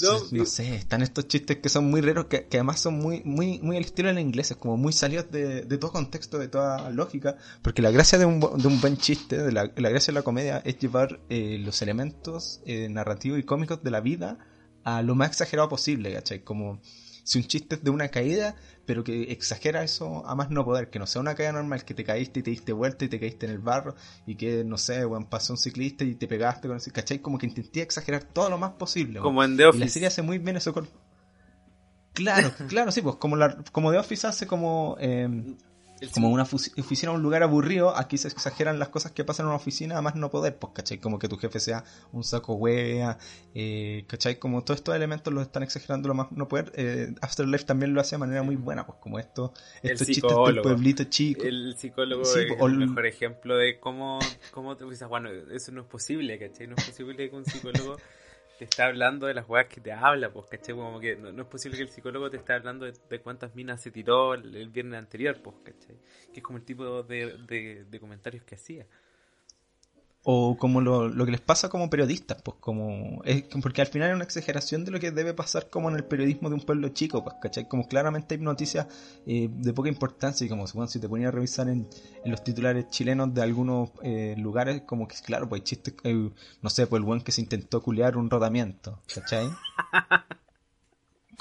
No, sé, están estos chistes que son muy raros, que, además son muy, muy, muy al estilo en inglés, es como muy salidos de, todo contexto, de toda lógica, porque la gracia de un, de un buen chiste, de la, gracia de la comedia es llevar eh, los elementos eh, narrativos y cómicos de la vida a lo más exagerado posible, ¿cachai? Como si un chiste es de una caída, pero que exagera eso a más no poder, que no sea una caída normal, que te caíste y te diste vuelta y te caíste en el barro, y que, no sé, bueno, pasó un ciclista y te pegaste con ese, ¿cachai? Como que intenté exagerar todo lo más posible. Como en The Office. Y la serie hace muy bien eso con... Claro, claro, sí, pues como, la, como The Office hace como... Eh, como una oficina un lugar aburrido, aquí se exageran las cosas que pasan en una oficina, además no poder, pues, ¿cachai? Como que tu jefe sea un saco wea, eh, ¿cachai? Como todos estos elementos los están exagerando lo más no poder. Eh, Afterlife también lo hace de manera muy buena, pues, como esto, estos chistes del pueblito chico. El psicólogo es el mejor ejemplo de cómo, cómo te dices, bueno, eso no es posible, ¿cachai? No es posible que un psicólogo te está hablando de las weas que te habla, pues, ¿cachai? Como que no, es posible que el psicólogo te esté hablando de, cuántas minas se tiró el, viernes anterior, pues, ¿cachai? Que es como el tipo de, de comentarios que hacía o como lo, lo, que les pasa como periodistas, pues como es, porque al final es una exageración de lo que debe pasar como en el periodismo de un pueblo chico, pues, ¿cachai? Como claramente hay noticias eh, de poca importancia y como bueno, si te ponías a revisar en, en, los titulares chilenos de algunos eh, lugares, como que claro, pues hay chistes, eh, no sé, pues el buen que se intentó culear un rodamiento, ¿cachai?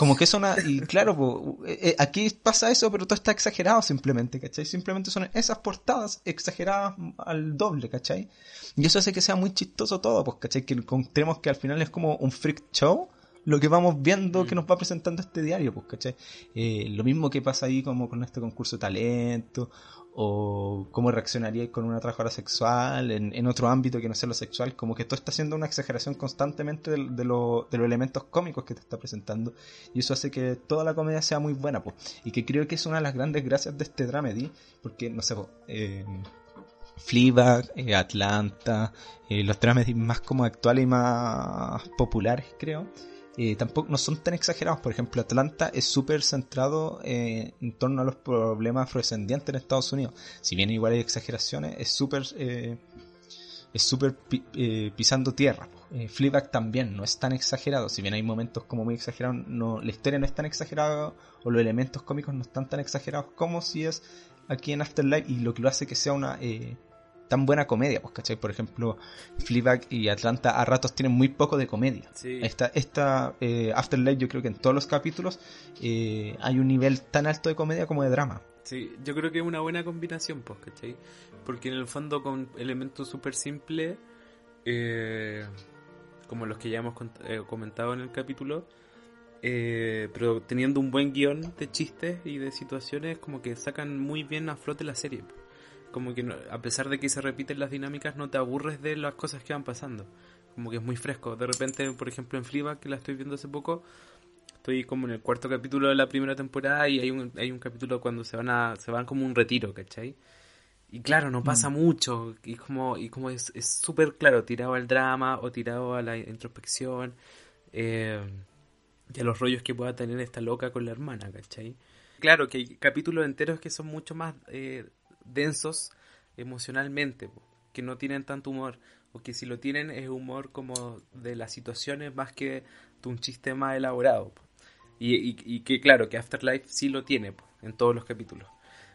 Como que son, y claro, eh, eh, aquí pasa eso, pero todo está exagerado simplemente, ¿cachai? Simplemente son esas portadas exageradas al doble, ¿cachai? Y eso hace que sea muy chistoso todo, pues, ¿cachai? Que encontremos que al final es como un freak show lo que vamos viendo que mm. nos va presentando este diario, pues, ¿cachai? Eh, lo mismo que pasa ahí como con este concurso de talento, o cómo reaccionaría con una trabajadora sexual en, otro ámbito que no sea lo sexual, como que todo está haciendo una exageración constantemente de, de, los elementos cómicos que te está presentando y eso hace que toda la comedia sea muy buena, pues. y que creo que es una de las grandes gracias de este dramedy, porque no sé, eh, Fleabag, eh, Atlanta, eh, los dramedy más como actuales y más populares creo, eh, tampoco no son tan exagerados. Por ejemplo, Atlanta es súper centrado eh, en torno a los problemas afrodescendientes en Estados Unidos. Si bien igual hay exageraciones, es súper eh, es súper pisando tierra. Eh, también no es tan exagerado. Si bien hay momentos como muy exagerados, no, la historia no es tan exagerada o los elementos cómicos no están tan exagerados como si es aquí en Afterlife y lo que lo hace que sea una tan buena comedia, pues, ¿cachai? Por ejemplo, Fleabag y Atlanta a ratos tienen muy poco de comedia. Esta, esta eh, Afterlife yo creo que en todos los capítulos eh, hay un nivel tan alto de comedia como de drama. Sí, yo creo que es una buena combinación, pues, ¿cachai? Porque en el fondo con elementos súper simples, eh, como los que ya hemos comentado en el capítulo, pero teniendo un buen guion de chistes y de situaciones, como que sacan muy bien a flote la serie. Como que a pesar de que se repiten las dinámicas, no te aburres de las cosas que van pasando. Como que es muy fresco. De repente, por ejemplo, en Fleabag, que la estoy viendo hace poco, estoy como en el cuarto capítulo de la primera temporada y hay un, hay un capítulo cuando se van a, se van como un retiro, ¿cachai? Y claro, no pasa mm. mucho, y como, y como es súper claro, tirado al drama o tirado a la introspección, eh, y a los rollos que pueda tener esta loca con la hermana, ¿cachai? Claro que hay capítulos enteros que son mucho más eh, densos emocionalmente, que no tienen tanto humor, o que si lo tienen es humor como de las situaciones más que de un chiste más elaborado. Y, que claro, que Afterlife sí lo tiene en todos los capítulos.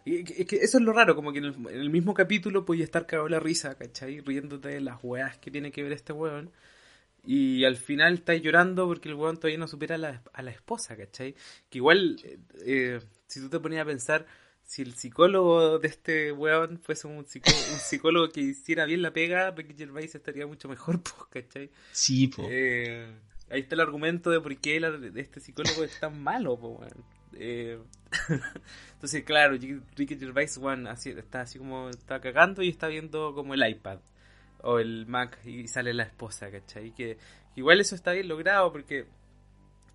Y que eso es lo raro, como que en el, mismo capítulo puedes estar cagado la risa, ¿cachai? Riéndote de las weas que tiene que ver este weón. Y al final estás llorando porque el weón todavía no supera a la, a la esposa, ¿cachai? Que igual, eh, eh, si tú te ponías a pensar, si el psicólogo de este weón fuese un, psicólogo, que hiciera bien la pega, Ricky Gervais estaría mucho mejor, pues, ¿cachai? Sí, pues. ahí está el argumento de por qué este psicólogo es tan malo, pues, eh, entonces, claro, Ricky Gervais, weón, así, está así como, está cagando y está viendo como el iPad o el Mac y sale la esposa, ¿cachai? Que igual eso está bien logrado porque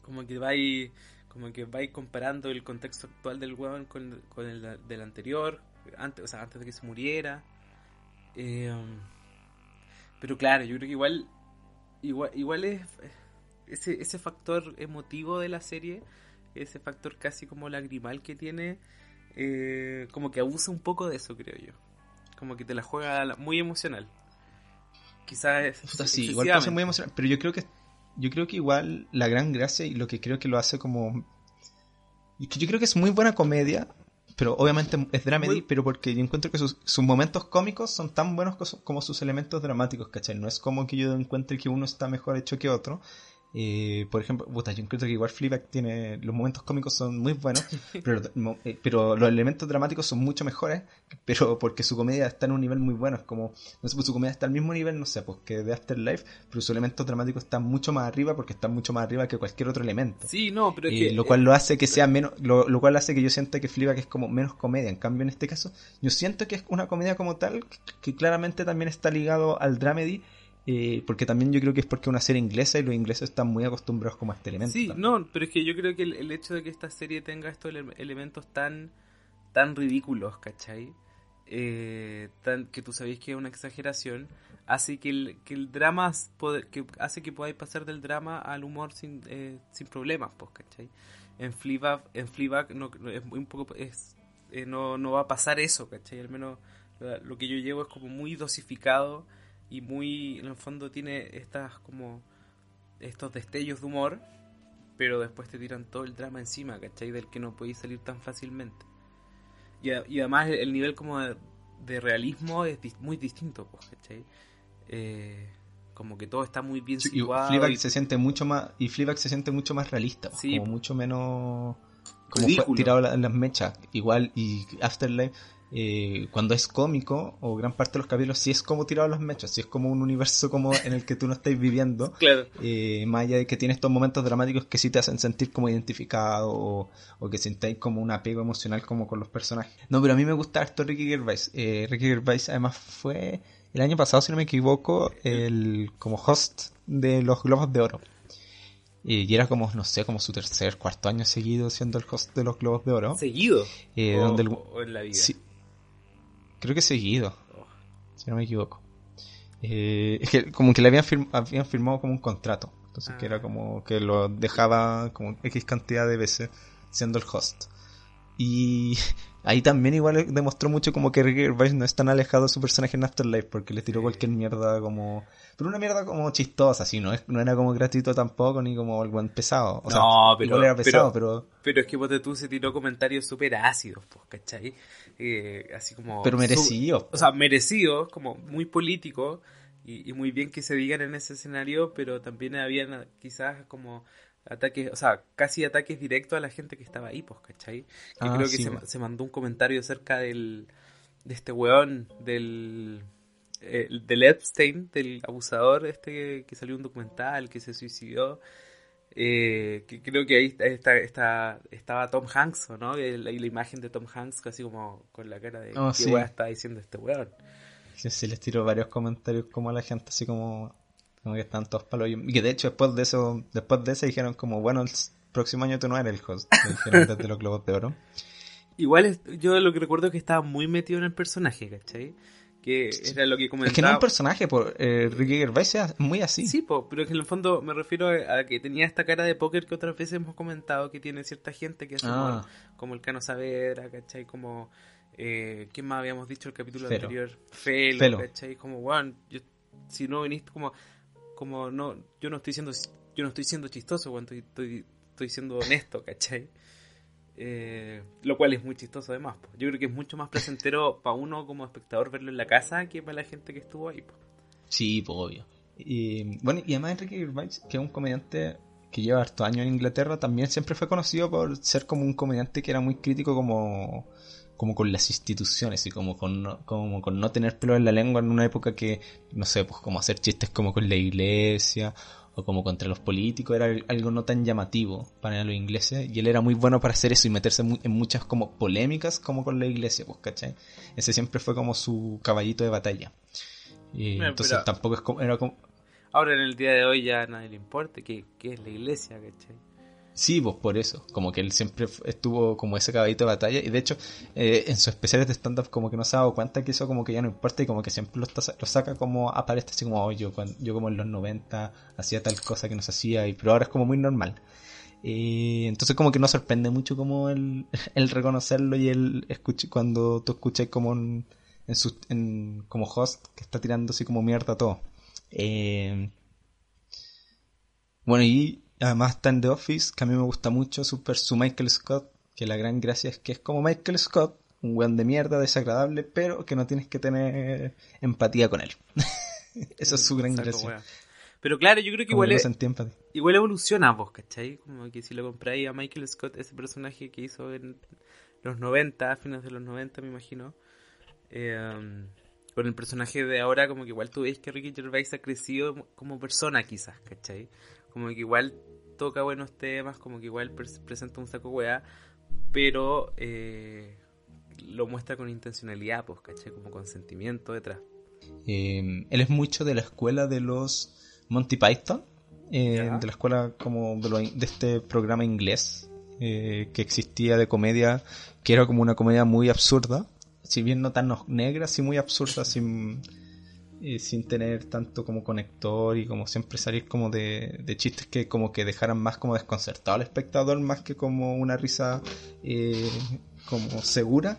como que va ahí como que vais comparando el contexto actual del weón con, el del anterior, antes, o sea, antes de que se muriera. Eh, pero claro, yo creo que igual, igual, igual es ese, ese factor emotivo de la serie, ese factor casi como lagrimal que tiene, eh, como que abusa un poco de eso, creo yo. Como que te la juega muy emocional. Quizás es. sí, igual pasa muy emocional, pero yo creo que yo creo que igual la gran gracia y lo que creo que lo hace como... Yo creo que es muy buena comedia, pero obviamente es dramedy, pero porque yo encuentro que sus, momentos cómicos son tan buenos como sus elementos dramáticos, ¿cachai? No es como que yo encuentre que uno está mejor hecho que otro, Eh, por ejemplo, puta, yo encuentro que igual Fleabag tiene, los momentos cómicos son muy buenos, pero, eh, pero los elementos dramáticos son mucho mejores, pero porque su comedia está en un nivel muy bueno, es como, no sé, pues su comedia está al mismo nivel, no sé, pues que de Afterlife, pero sus elementos dramáticos están mucho más arriba porque están mucho más arriba que cualquier otro elemento. Sí, no, pero es Eh, que... lo cual lo hace que sea menos, lo, lo cual hace que yo sienta que Fleabag es como menos comedia, en cambio en este caso, yo siento que es una comedia como tal, que claramente también está ligado al dramedy, eh, porque también yo creo que es porque es una serie inglesa y los ingleses están muy acostumbrados como a este elemento. Sí, también. no, pero es que yo creo que el, el hecho de que esta serie tenga estos ele- elementos tan, tan ridículos, ¿cachai? Eh, tan, que tú sabéis que es una exageración, hace que el, que el drama, que hace que podáis pasar del drama al humor sin, eh, sin problemas, pues, ¿cachai? En Fleabag, en Fleabag no, no- es muy un poco, es, eh, no, no va a pasar eso, ¿cachai? Al menos lo que yo llevo es como muy dosificado y muy, en el fondo tiene estas como estos destellos de humor, pero después te tiran todo el drama encima, ¿cachai? Del que no podéis salir tan fácilmente. Y, además el, el nivel como de, de realismo es muy distinto, pues, ¿cachai? Eh, como que todo está muy bien Sí, y situado. Fleabag y- se siente mucho más y Fleabag se siente mucho más realista, pues, Sí. como mucho menos como Ridículo. fue tirado la- las mechas. Igual y Afterlife eh, cuando es cómico o gran parte de los capítulos sí es como tirado a las mechas, sí es como un universo como en el que tú no estás viviendo. Claro. Eh, más allá de que tiene estos momentos dramáticos que sí te hacen sentir como identificado o, o que sintáis como un apego emocional como con los personajes. No, pero a mí me gusta harto Ricky Gervais. Eh, Ricky Gervais además fue el año pasado, si no me equivoco, el como host de los Globos de Oro. Eh, y era como, no sé, como su tercer, cuarto año seguido siendo el host de los Globos de Oro. Seguido. Eh, o, donde el- o en la vida. Sí. Creo que seguido, Oh. si no me equivoco. Eh, es que como que le habían, firm- habían firmado como un contrato. Entonces que Ah. era como que lo dejaba como X cantidad de veces siendo el host. Y ahí también igual demostró mucho como que Ricky Gervais no es tan alejado de su personaje en Afterlife porque le tiró cualquier mierda como... Pero una mierda como chistosa, así, no, es, no era como gratuito tampoco ni como algo pesado. O sea, No, pero- igual era pesado, pero- pero... Pero es que Ponte tú se tiró comentarios súper ácidos, pues, ¿cachai? Eh, así como... Pero su- merecido. O sea, merecidos, como muy políticos y, y muy bien que se digan en ese escenario, pero también habían quizás como ataques, o sea, casi ataques directos a la gente que estaba ahí, pues, ¿cachai? Que Ah, creo que se, mandó un comentario acerca del de este weón, del eh, del Epstein, del abusador este que, que salió un documental, que se suicidó. Eh, que creo que ahí está, está, estaba Tom Hanks, ¿o ¿no? Y la, y la imagen de Tom Hanks casi como con la cara de Oh, qué sí. weá está diciendo este weón. Sí, sí, les tiró varios comentarios como a la gente, así como, como que están todos palos. Y que de hecho después de eso, después de eso dijeron como, bueno, el próximo año tú no eres el host, dijeron desde los Globos de Oro. Igual es- yo lo que recuerdo es que estaba muy metido en el personaje, ¿cachai? Que era lo que comentaba. Es que no es un personaje, por eh, Ricky Gervais es muy así. Sí, po, pero que en el fondo me refiero a, a que tenía esta cara de póker que otras veces hemos comentado que tiene cierta gente que es Ah. como el Cano Saavedra, ¿cachai? Como, eh, ¿quién más habíamos dicho el capítulo Felo. anterior? Felo, Felo. ¿cachai? Como, weón, yo, si no viniste como, como, no, yo no estoy siendo, yo no estoy siendo chistoso, weón, estoy, estoy, estoy siendo honesto, ¿cachai? Eh, lo cual es muy chistoso además. po. Yo creo que es mucho más placentero para uno como espectador verlo en la casa que para la gente que estuvo ahí. Sí, pues obvio. Y, bueno, y además Enrique Gervais, que es un comediante que lleva harto años en Inglaterra, también siempre fue conocido por ser como un comediante que era muy crítico como, como con las instituciones y como con, no, como con no tener pelo en la lengua en una época que, no sé, pues como hacer chistes como con la iglesia o como contra los políticos era algo no tan llamativo para los ingleses y él era muy bueno para hacer eso y meterse en muchas como polémicas como con la iglesia, pues, ¿cachai? Ese siempre fue como su caballito de batalla. Y Bueno, entonces pero- tampoco es como, era como, Ahora en el día de hoy ya a nadie le importa que, que es la iglesia, ¿cachai? Sí, pues por eso, como que él siempre estuvo como ese caballito de batalla y de hecho eh, en sus especiales de stand-up como que no se ha dado cuenta que eso como que ya no importa y como que siempre lo, está- lo saca como aparece así como "Oh, yo, cuan- yo como en los 90 hacía tal cosa que no se hacía y pero ahora es como muy normal. Entonces como que no sorprende mucho como el, reconocerlo y el escuche cuando tú escuchas como en, en su, en, como host que está tirando así como mierda todo. Eh, bueno, y además está en The Office, que a mí me gusta mucho, super su Michael Scott, que la gran gracia es que es como Michael Scott, un weón de mierda, desagradable, pero que no tienes que tener empatía con él. Eso es su gran gracia. wea. Pero claro, yo creo que Como igual, es- igual evoluciona vos, ¿cachai? Como que si lo compráis a Michael Scott, ese personaje que hizo en los 90, a fines de los 90, me imagino, eh, um, con el personaje de ahora, como que igual tú ves que Ricky Gervais ha crecido como persona, quizás, ¿cachai? Como que igual toca buenos temas, como que igual pres- presenta un saco weá, pero eh, lo muestra con intencionalidad, pues, ¿cachai? Como con sentimiento detrás. Eh, él es mucho de la escuela de los Monty Python, eh, Ya. de la escuela como de, lo- de este programa inglés eh, que existía de comedia, que era como una comedia muy absurda, si bien no tan negra, sí muy absurda, sin, sin tener tanto como conector y como siempre salir como de, de chistes que como que dejaran más como desconcertado al espectador más que como una risa eh, como segura.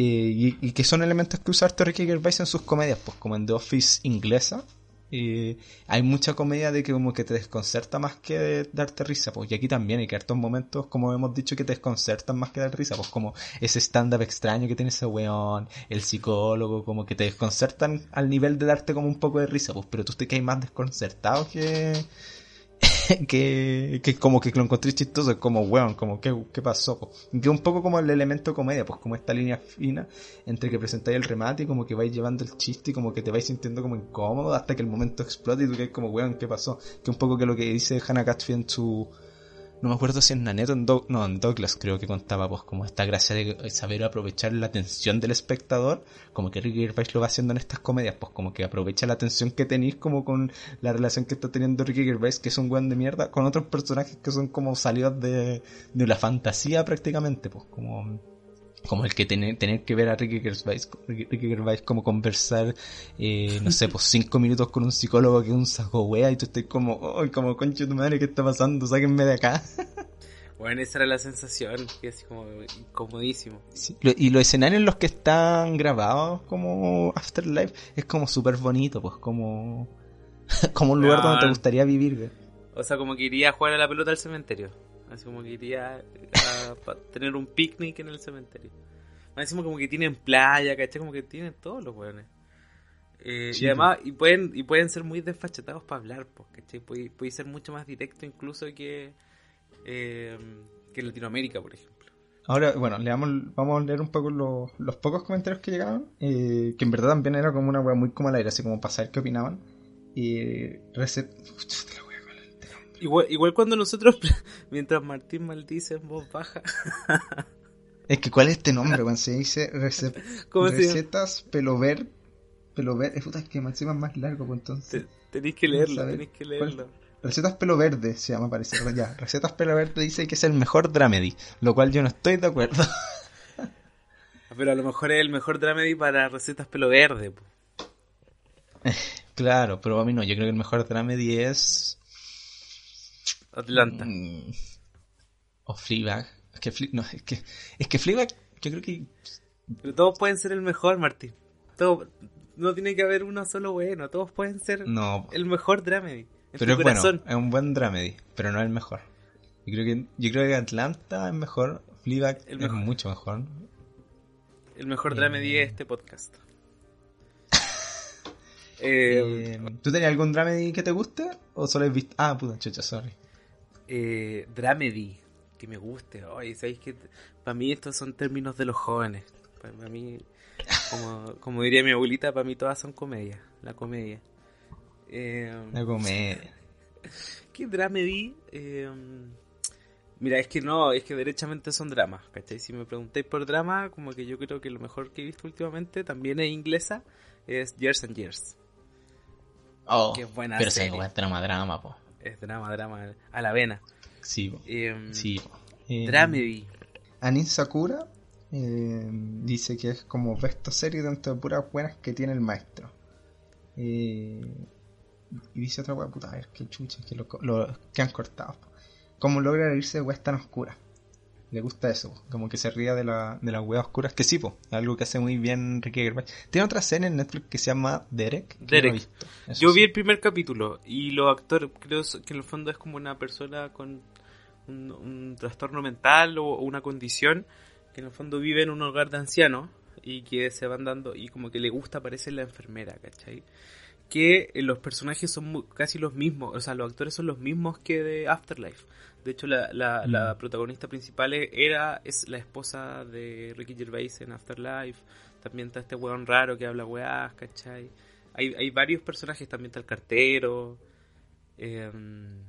Eh, y, que son elementos que usa Ricky Gervais en sus comedias, pues como en The Office inglesa. Eh, hay mucha comedia de que como que te desconcerta más que de darte risa, pues y aquí también hay que hartos momentos, como hemos dicho, que te desconcertan más que dar risa, pues como ese stand-up extraño que tiene ese weón, el psicólogo, como que te desconcertan al nivel de darte como un poco de risa, pues pero tú te caes más desconcertado que... que, que como que lo encontré chistoso, como weón, como ¿qué, qué pasó? po? Que un poco como el elemento comedia, pues como esta línea fina entre que presentáis el remate y como que vais llevando el chiste y como que te vais sintiendo como incómodo hasta que el momento explote y tú que como weón, ¿qué pasó? Que un poco que lo que dice Hannah Gatsby en su no me acuerdo si en Naneto en no, en Douglas creo que contaba pues como esta gracia de saber aprovechar la atención del espectador, como que Ricky Gervais lo va haciendo en estas comedias, pues como que aprovecha la atención que tenéis como con la relación que está teniendo Ricky Gervais, que es un weón de mierda, con otros personajes que son como salidos de, de la fantasía prácticamente, pues como como el que tener, tener que ver a Ricky Gervais, Ricky, Gervais como conversar, eh, no sé, pues cinco minutos con un psicólogo que es un saco wea y tú estás como, ¡ay, como concha de tu madre, qué está pasando! Sáquenme de acá. Bueno, esa era la sensación, que es como incomodísimo. Sí, Y los escenarios en los que están grabados como Afterlife es como súper bonito, pues como, como un lugar donde te gustaría vivir. güey. O sea, como que iría a jugar a la pelota al cementerio. Así como que iría a, pa- tener un picnic en el cementerio. Más como que tienen playa, ¿cachai? Como que tienen todos los weones. Eh, y además, y pueden, y pueden ser muy desfachatados para hablar, pues, ¿cachai? Puede, puede ser mucho más directo incluso que, eh, que Latinoamérica, por ejemplo. Ahora, bueno, le vamos, vamos a leer un poco los, los pocos comentarios que llegaron, eh, que en verdad también era como una wea muy como al aire, así como para saber qué opinaban. Y. Chuta Igual, igual cuando nosotros, mientras Martín maldice en voz baja, Es que, ¿cuál es este nombre, weón? Se dice recep- ¿Cómo se llama? recetas pelo ver... Pelo ver... Puta, es que encima es más largo, pues entonces... te- tenéis que leerlo, tenéis que ¿cuál? leerlo. Recetas pelo verde se llama, parece. Ya, Recetas pelo verde dice que es el mejor dramedy, lo cual yo no estoy de acuerdo. Pero a lo mejor es el mejor dramedy para recetas pelo verde. po. claro, pero a mí no, yo creo que el mejor dramedy es... Atlanta. Mm, o Fleabag. Es que, Fle- no, es que, es que Fleabag, yo creo que... Pero todos pueden ser el mejor, Martín. Todo, no tiene que haber uno solo bueno. Todos pueden ser No, el mejor dramedy. Pero es bueno, es un buen dramedy, pero no el mejor. Yo creo que, yo creo que Atlanta es mejor, Fleabag El es mucho mejor. El mejor Eh. dramedy es este podcast. Eh, Eh, ¿Tú tenías algún dramedy que te guste? ¿O solo has visto...? Ah, puta, chucha, sorry. Eh, dramedy, que me guste. Oye, ¿sabéis que Para mí estos son términos de los jóvenes. Para mí, como, como diría mi abuelita, para mí todas son comedia. La comedia. Eh, La comedia. ¿Qué dramedy? Eh, mira, es que no, es que derechamente son dramas, ¿cachai? Si me preguntáis por drama, como que yo creo que lo mejor que he visto últimamente, también es inglesa, es Years and Years. Oh, Qué buena pero serie. se drama, drama, po. Es drama, drama, a la vena. Sí, po. Eh, Sí, po. Eh, Dramedy. Anin Sakura eh, dice que es como esta serie dentro de puras buenas que tiene el maestro. Eh, y dice otra wea, puta, a ver qué chucha, que, lo, lo- que han cortado. ¿Cómo logra irse de weas tan oscuras? Le gusta eso, como que se ría de, la, de las weas oscuras, que sí, po, algo que hace muy bien Ricky Gervais. Tiene otra serie en Netflix que se llama Derek. no Derek. he visto, eso Yo sí. vi el primer capítulo y los actores, creo que en el fondo es como una persona con un, un trastorno mental o una condición que en el fondo vive en un hogar de ancianos y que se van dando y como que le gusta parecer la enfermera, ¿cachai? Que eh, los personajes son casi los mismos, o sea, los actores son los mismos que de Afterlife. De hecho, la, la, la mm. protagonista principal era es la esposa de Ricky Gervais en Afterlife. También está este weón raro que habla weás, ¿cachai? Hay, hay varios personajes, también está el cartero. Em,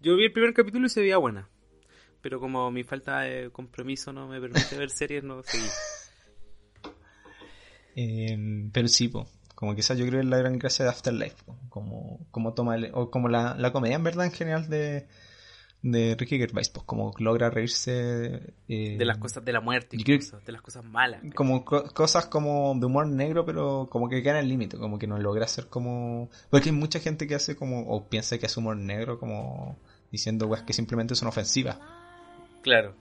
yo vi el primer capítulo y se veía buena. Pero como mi falta de compromiso no me permite ver series, no seguí. Eh, pero sí, como quizás yo creo que es la gran gracia de Afterlife, como, como toma o como la, la comedia en verdad en general de, de Ricky Gervais, pues como logra reírse eh, de las cosas de la muerte, de las cosas malas. Como cosas como de humor negro, pero como que queda en el límite, como que no logra hacer como... Porque hay mucha gente que hace como, o piensa que hace humor negro como diciendo weas que simplemente son ofensivas. Claro.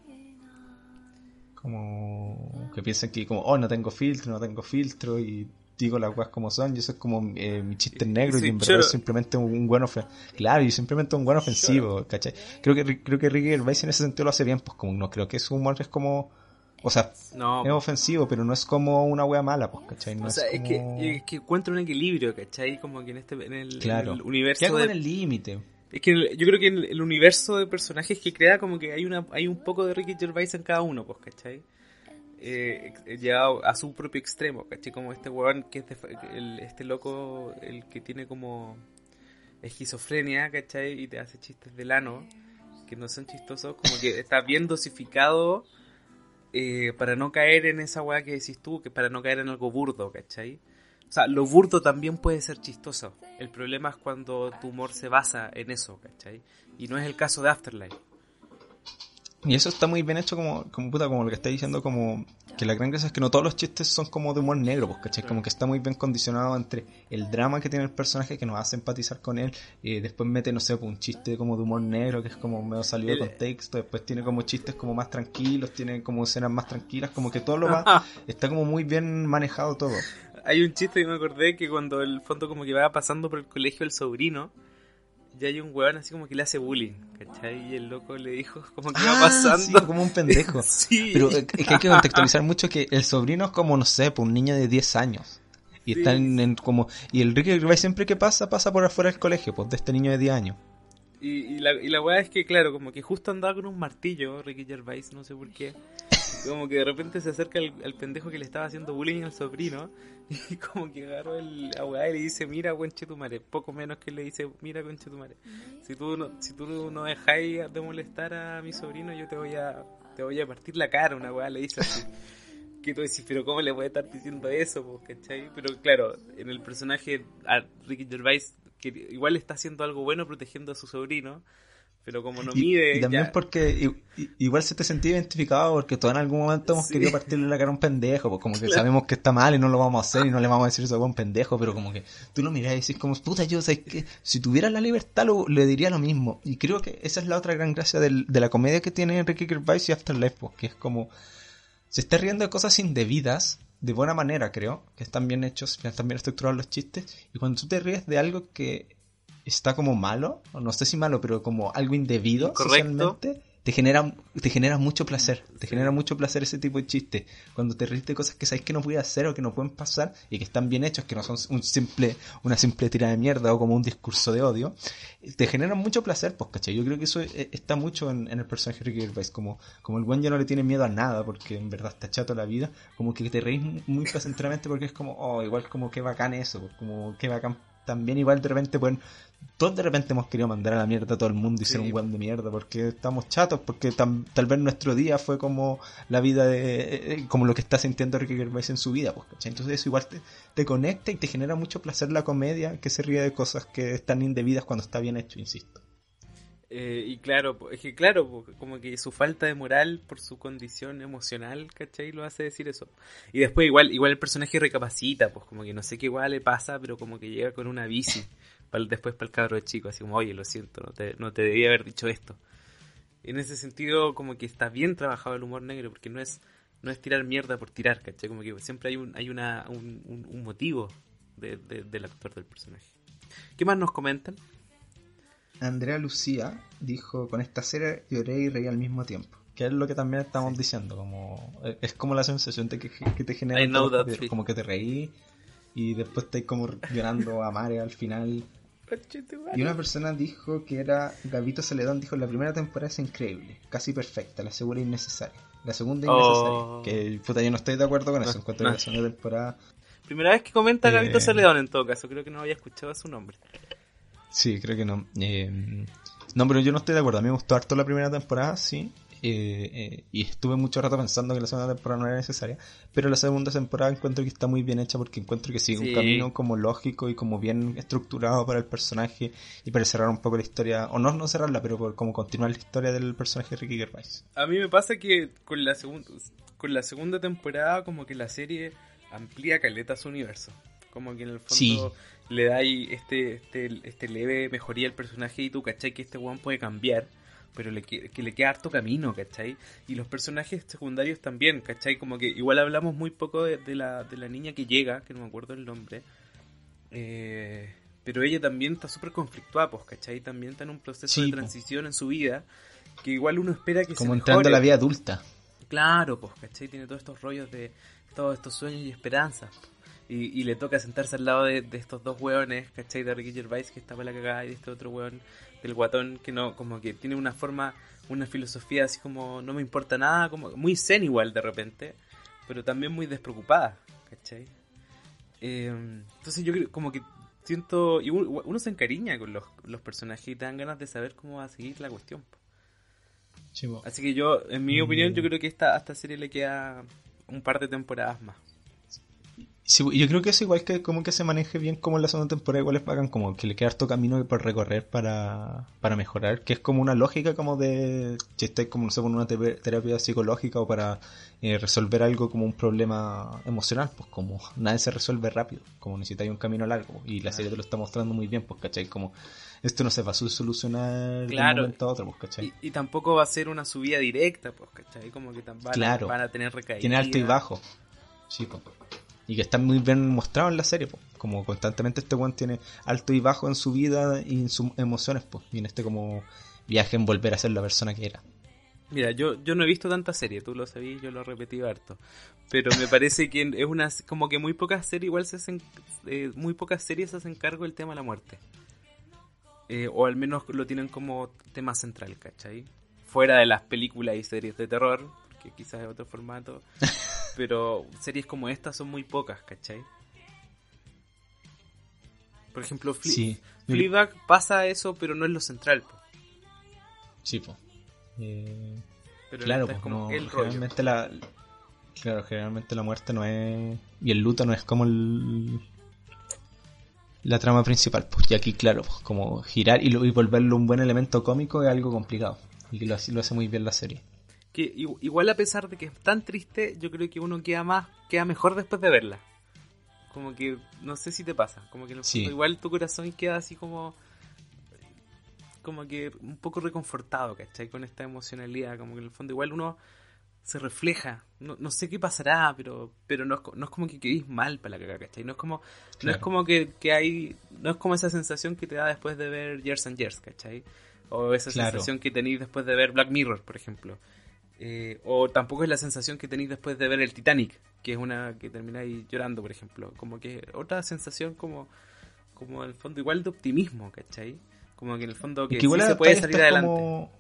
Como que piensan que como, oh, no tengo filtro, no tengo filtro y digo las weas como son, y eso es como eh, mi chiste negro y en verdad es simplemente un, buen ofensivo. Claro, y simplemente un buen ofensivo, ¿cachai? Creo que, creo que Ricky Gervais en ese sentido lo hace bien, pues como no creo que su humor es como... O sea, es ofensivo, pero no es como una wea mala, pues, ¿cachai? No o sea, es, que, es que encuentra un equilibrio, ¿cachai? Como que en este en el, claro. en el universo. De... en el límite. Es que yo creo que en el universo de personajes que crea, como que hay una hay un poco de Ricky Gervais en cada uno, pues, ¿cachai? Eh, llegado a su propio extremo, ¿cachai? Como este weón que es el, este loco, el que tiene como esquizofrenia, ¿cachai? Y te hace chistes de lano, que no son chistosos, como que está bien dosificado eh, para no caer en esa weá que decís tú, que para no caer en algo burdo, ¿cachai? O sea, lo burdo también puede ser chistoso. El problema es cuando tu humor se basa en eso, ¿cachai? Y no es el caso de Afterlife. Y eso está muy bien hecho como, como puta, como lo que está diciendo, como que la gran gracia es que no todos los chistes son como de humor negro, pues, ¿cachai? Como que está muy bien condicionado entre el drama que tiene el personaje que nos hace empatizar con él, y después mete, no sé, pues, un chiste como de humor negro que es como medio salido de contexto, después tiene como chistes como más tranquilos, tiene como escenas más tranquilas, como que todo lo va, está como muy bien manejado todo. Hay un chiste que me acordé que cuando el fondo como que va pasando por el colegio el sobrino, ya hay un weón así como que le hace bullying, ¿cachai? Y el loco le dijo como que ah, pasando. como un pendejo. sí. Pero es que hay que contextualizar mucho que el sobrino es como, no sé, pues un niño de 10 años. Y está en, como... Y el Ricky Gervais siempre que pasa, pasa por afuera del colegio, pues de este niño de 10 años. Y, y, la, y la weá es que, claro, como que justo andaba con un martillo, Ricky Gervais, no sé por qué. Como que de repente se acerca al, pendejo que le estaba haciendo bullying al sobrino. Y como que agarró el, a weá y le dice, mira, buen chetumare. Poco menos que le dice, mira, buen chetumare. Si tú no, si tú no dejáis de molestar a mi sobrino, yo te voy a, te voy a partir la cara, una weá le dice así. tú decís, pero ¿cómo le a estar diciendo eso? ¿cachai? Pero claro, en el personaje a Ricky Gervais que igual está haciendo algo bueno protegiendo a su sobrino, pero como no mide. Y, también porque igual se te sentía identificado porque todos en algún momento hemos querido partirle la cara a un pendejo, pues como que sabemos que está mal y no lo vamos a hacer y no le vamos a decir eso a un pendejo, pero como que tú lo miras y dices como, puta, yo sé que si tuviera la libertad lo, le diría lo mismo. Y creo que esa es la otra gran gracia del, de la comedia que tiene Enrique Gervais y Afterlife, pues, que es como, se está riendo de cosas indebidas, de buena manera, creo, que están bien hechos, están bien estructurados los chistes, y cuando tú te ríes de algo que está como malo, o no sé si malo, pero como algo indebido socialmente, te genera, te genera mucho placer, te genera mucho placer ese tipo de chiste. Cuando te ríes de cosas que sabes que no pueden hacer o que no pueden pasar y que están bien hechos, que no son un simple, una simple tira de mierda o como un discurso de odio, te generan mucho placer, pues, ¿cachai? Yo creo que eso e, está mucho en, el personaje de Ricky Gervais, como, como el buen ya no le tiene miedo a nada, porque en verdad está chato la vida, como que te reís muy placenteramente porque es como, oh, igual como que bacán eso, como que bacán también igual de repente pueden todos de repente hemos querido mandar a la mierda a todo el mundo y ser un buen de mierda porque estamos chatos, porque tal vez nuestro día fue como la vida de, eh, eh, como lo que está sintiendo Ricky Gervais en su vida, pues, Entonces eso igual te, conecta y te genera mucho placer la comedia que se ríe de cosas que están indebidas cuando está bien hecho, insisto. Eh, y claro, es que claro, como que su falta de moral por su condición emocional, ¿cachai? Lo hace decir eso. Y después igual, igual el personaje recapacita, pues como que no sé qué igual le pasa, pero como que llega con una bici después para el cabro de chico, así como, oye, lo siento, no te, no te debía haber dicho esto. En ese sentido, como que está bien trabajado el humor negro, porque no es, no es tirar mierda por tirar, ¿cachai? Como que siempre hay un, hay una, un, un, motivo del actor del personaje. ¿Qué más nos comentan? Andrea Lucía dijo, con esta serie lloré y reí al mismo tiempo. Que es lo que también estamos diciendo, como es como la sensación de que, te genera como que te reí y después estáis como llorando a Mare al final. Y una persona dijo que era Gavito Celedón, dijo la primera temporada es increíble, casi perfecta, la segunda innecesaria. La segunda innecesaria. Oh. Que puta, yo no estoy de acuerdo con eso. No, Encuentro no. que la segunda temporada. Primera vez que comenta Eh. Gavito Celedón en todo caso, creo que no había escuchado su nombre. Sí, creo que no. Eh, no, pero yo no estoy de acuerdo. A mí me gustó harto la primera temporada, sí. Eh, eh, y estuve mucho rato pensando que la segunda temporada no era necesaria. Pero la segunda temporada encuentro que está muy bien hecha porque encuentro que sigue Sí. un camino como lógico y como bien estructurado para el personaje y para cerrar un poco la historia. O no, no cerrarla, pero por como continuar la historia del personaje de Ricky Gervais. A mí me pasa que con la segunda con la segunda temporada como que la serie amplía caleta su universo. Como que en el fondo Sí. le da ahí este, este, este leve mejoría al personaje y tú, ¿cachai? Que este weón puede cambiar, pero le, que, le queda harto camino, ¿cachai? Y los personajes secundarios también, ¿cachai? Como que igual hablamos muy poco de, de la, de la niña que llega, que no me acuerdo el nombre. Eh, pero ella también está súper conflictuada, pues, ¿cachai? También está en un proceso Sí, de po. transición en su vida que igual uno espera que Como se entrando a la vida adulta. Claro, pues, ¿cachai? Tiene todos estos rollos de todos estos sueños y esperanzas. Y, y le toca sentarse al lado de, de estos dos hueones, ¿cachai? De Ricky Gervais que está para la cagada y de este otro hueón del guatón que no, como que tiene una forma, una filosofía así como no me importa nada, como muy zen igual de repente, pero también muy despreocupada, ¿cachai? Eh, entonces yo creo, como que siento, y uno, uno se encariña con los, los personajes y te dan ganas de saber cómo va a seguir la cuestión. Así que yo, en mi opinión, Mm. yo creo que esta, a esta serie le queda un par de temporadas más. Sí, yo creo que es igual que como que se maneje bien como en la segunda temporada, igual es bacán, como que le queda harto camino por recorrer para, para mejorar, que es como una lógica como de, si estáis como, no sé, con una te- terapia psicológica o para eh, resolver algo como un problema emocional, pues como nadie se resuelve rápido, como necesitáis un camino largo, y la serie te lo está mostrando muy bien, pues, ¿cachai? Como esto no se va a solucionar de Claro. un momento a otro, pues, ¿cachai? Y, y tampoco va a ser una subida directa, pues, ¿cachai? Como que van, Claro. a, van a tener recaídas. Tiene alto y bajo. Sí, po. Y que está muy bien mostrado en la serie, po. Como constantemente este weón tiene alto y bajo en su vida y en sus emociones, pues. Y en este como viaje en volver a ser la persona que era. Mira, yo, yo no he visto tanta serie, tú lo sabías, yo lo he repetido harto. Pero me parece que es una como que muy pocas series igual se hacen eh, muy pocas series se hacen cargo del tema de la muerte. Eh, o al menos lo tienen como tema central, ¿cachai? Fuera de las películas y series de terror, que quizás es otro formato, pero series como estas son muy pocas, ¿cachai? Por ejemplo, Fle Sí. Fleabag pasa eso, pero no es lo central. po. Sí, po. Eh, Pero claro, esta pues es como el rollo. generalmente la... Claro, generalmente la muerte no es... Y el luto no es como el... La trama principal, pues. Y aquí, claro, pues, como girar y, lo- y volverlo un buen elemento cómico es algo complicado. Y lo hace muy bien la serie. Que igual a pesar de que es tan triste, yo creo que uno queda más, queda mejor después de verla. Como que, no sé si te pasa, como que en el Sí. fondo igual tu corazón queda así como, como que un poco reconfortado, ¿cachai? Con esta emocionalidad, como que en el fondo igual uno se refleja. No, no sé qué pasará, pero pero no es, no es como que quedéis mal para la cagada, ¿cachai? No es como, no es Claro. como que, que hay, no es como esa sensación que te da después de ver Years and Years, ¿cachai? O esa Claro. sensación que tenéis después de ver Black Mirror, por ejemplo. Eh, o tampoco es la sensación que tenéis después de ver el Titanic, que es una que termináis llorando, por ejemplo. Como que otra sensación como, como en el fondo igual de optimismo, ¿cachai? Como que en el fondo que, igual sí se puede salir adelante. Como,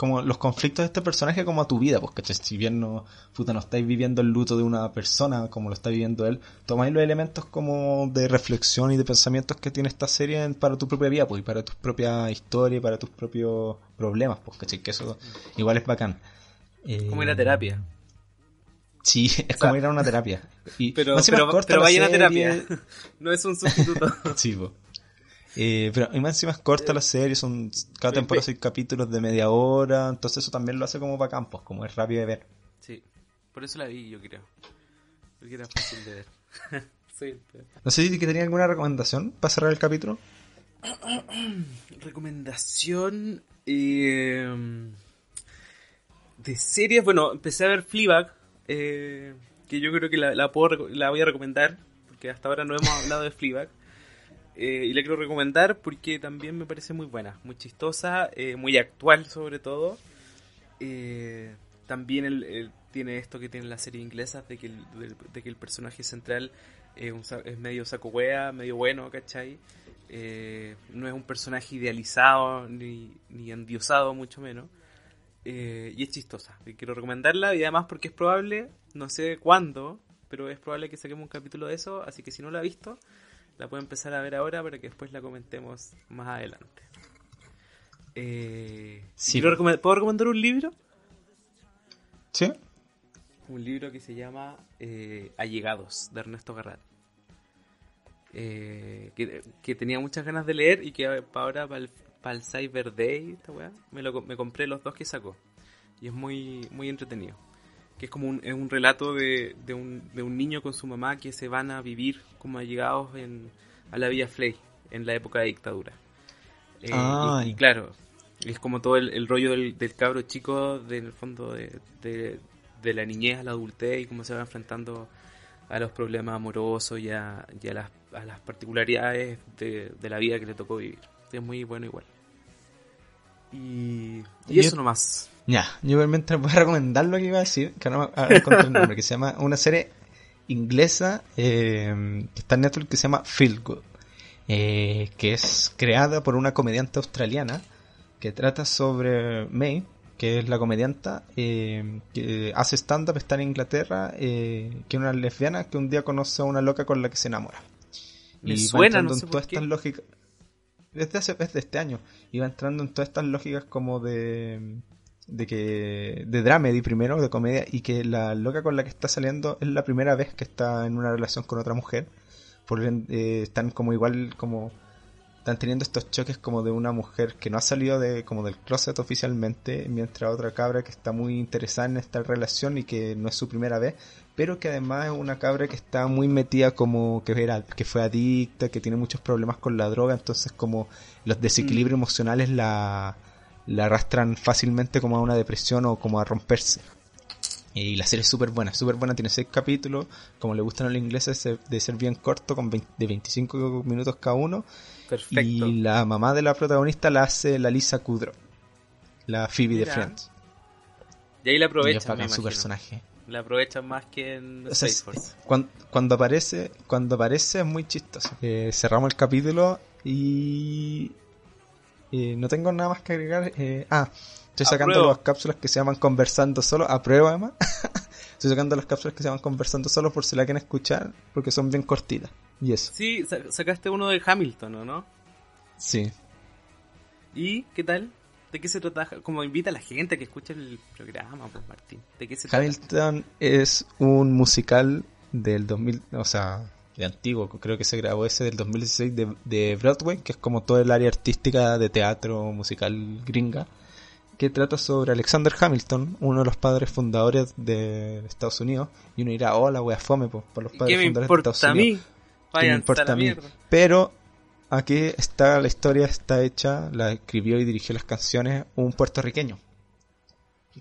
como los conflictos de este personaje como a tu vida, pues ¿cachai? si bien no, puta, no estáis viviendo el luto de una persona como lo está viviendo él, tomáis los elementos como de reflexión y de pensamientos que tiene esta serie en- para tu propia vida, pues, y para tu propia historia y para tus propios problemas, pues, ¿cachai? Que eso igual es bacán. Eh, Como ir a terapia. Sí, es sea, como ir a una terapia. Y Pero, pero, pero la vayan a terapia. no es un sustituto. Sí, po. Eh, pero y más encima es corta la serie, son cada temporada seis capítulos de media hora, entonces eso también lo hace como para campos, como es rápido de ver. sí, por eso la vi, yo creo. Porque era fácil de ver. pero- No sé si que tenía alguna recomendación para cerrar el capítulo. Recomendación eh, de series. Bueno, empecé a ver Fleabag, eh, que yo creo que la, la, puedo, la voy a recomendar, porque hasta ahora no hemos hablado de Fleabag. Eh, y la quiero recomendar porque también me parece muy buena, muy chistosa, eh, muy actual sobre todo. Eh, también el, el- tiene esto que tiene la serie inglesa, de que el, de, que el personaje central es, es medio saco wea, medio bueno, ¿cachai? Eh, no es un personaje idealizado ni, ni endiosado, mucho menos. Eh, y es chistosa. Y quiero recomendarla y además porque es probable, no sé cuándo, pero es probable que saquemos un capítulo de eso, así que si no la ha visto, la puede empezar a ver ahora para que después la comentemos más adelante. Eh, ¿Puedo recomendar un libro? Sí. Un libro que se llama eh, Allegados, de Ernesto Garrat. Eh, que, tenía muchas ganas de leer y que ahora para el, para el Cyber Day, me, lo, me compré los dos que sacó. Y es muy, muy entretenido. Que es como un, es un relato de, de, un, de un niño con su mamá que se van a vivir como allegados en, a la Villa Flay en la época de dictadura. Eh, y, claro, es como todo el, rollo del, del, cabro chico, del fondo de, de, la niñez a la adultez y cómo se va enfrentando a los problemas amorosos y a, las, a las, particularidades de, la vida que le tocó vivir. Es muy bueno igual. Y, y eso nomás. Ya, yo igualmente voy a recomendar lo que iba a decir, que no me encontré el nombre, que se llama una serie inglesa eh, que está en Netflix que se llama Feel Good, eh, que es creada por una comediante australiana que trata sobre May, que es la comedianta eh, que hace stand-up, está en Inglaterra, eh, que es una lesbiana que un día conoce a una loca con la que se enamora. y suena, no sé en todas estas lógicas. Desde hace, este año. Va entrando en todas estas lógicas como de. de que. de dramedy primero, de comedia, y que la loca con la que está saliendo es la primera vez que está en una relación con otra mujer. Por, eh, están como igual como están teniendo estos choques como de una mujer que no ha salido de como del closet oficialmente, mientras otra cabra que está muy interesada en esta relación y que no es su primera vez, pero que además es una cabra que está muy metida como que era que fue adicta, que tiene muchos problemas con la droga, entonces como los desequilibrios mm. emocionales la, la arrastran fácilmente como a una depresión o como a romperse. Y la serie es súper buena, súper buena, tiene seis capítulos, como le gustan a los ingleses, de ser bien corto, con de 25 minutos cada uno. Y la mamá de la protagonista la hace la Lisa Kudrow, la Phoebe de Friends. Y ahí la aprovechan, su personaje. La aprovechan más que en o cuando, aparece, cuando aparece es muy chistoso. Eh, cerramos el capítulo y no tengo nada más que agregar. Eh, ah, estoy sacando las cápsulas que se llaman Conversando Solo, a prueba además. estoy sacando las cápsulas que se llaman Conversando Solo por si la quieren escuchar, porque son bien cortitas. Y eso. Sí, sacaste uno de Hamilton, ¿o no? Sí. ¿Y qué tal? ¿De qué se trata? Como invita a la gente a que escuche el programa, pues Martín. ¿De qué se Hamilton es un musical del 2000, o sea, de antiguo, creo que se grabó ese del 2016 de, de Broadway, que es como todo el área artística de teatro musical gringa, que trata sobre Alexander Hamilton, uno de los padres fundadores de Estados Unidos, y uno dirá, hola, wea fome, por los padres fundadores de Estados Unidos. ¿Qué me importa a mí? Pero aquí está la historia, está hecha, la escribió y dirigió las canciones un puertorriqueño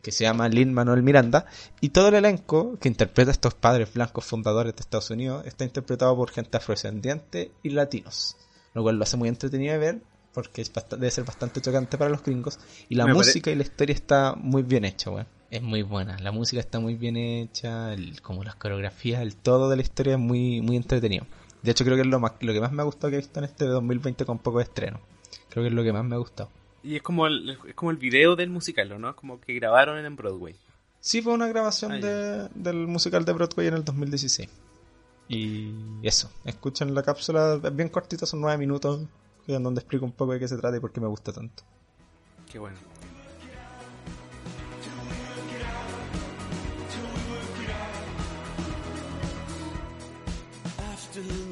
que se llama Lin Manuel Miranda, y todo el elenco que interpreta a estos padres blancos fundadores de Estados Unidos está interpretado por gente afrodescendiente y latinos, lo cual lo hace muy entretenido de ver porque es debe ser bastante chocante para los gringos y la música y la historia está muy bien hecha, Es muy buena, la música está muy bien hecha, como las coreografías, el todo de la historia es muy muy entretenido. De hecho creo que es lo, más, lo que más me ha gustado que he visto en este 2020 con poco estreno. Creo que es lo que más me ha gustado. Y es como el, es como el video del musical, ¿no? Como que grabaron en Broadway. Sí, fue una grabación ah, de, del musical de Broadway en el 2016. Y eso, escuchen la cápsula, es bien cortita, son nueve minutos, en donde explico un poco de qué se trata y por qué me gusta tanto. Qué bueno. After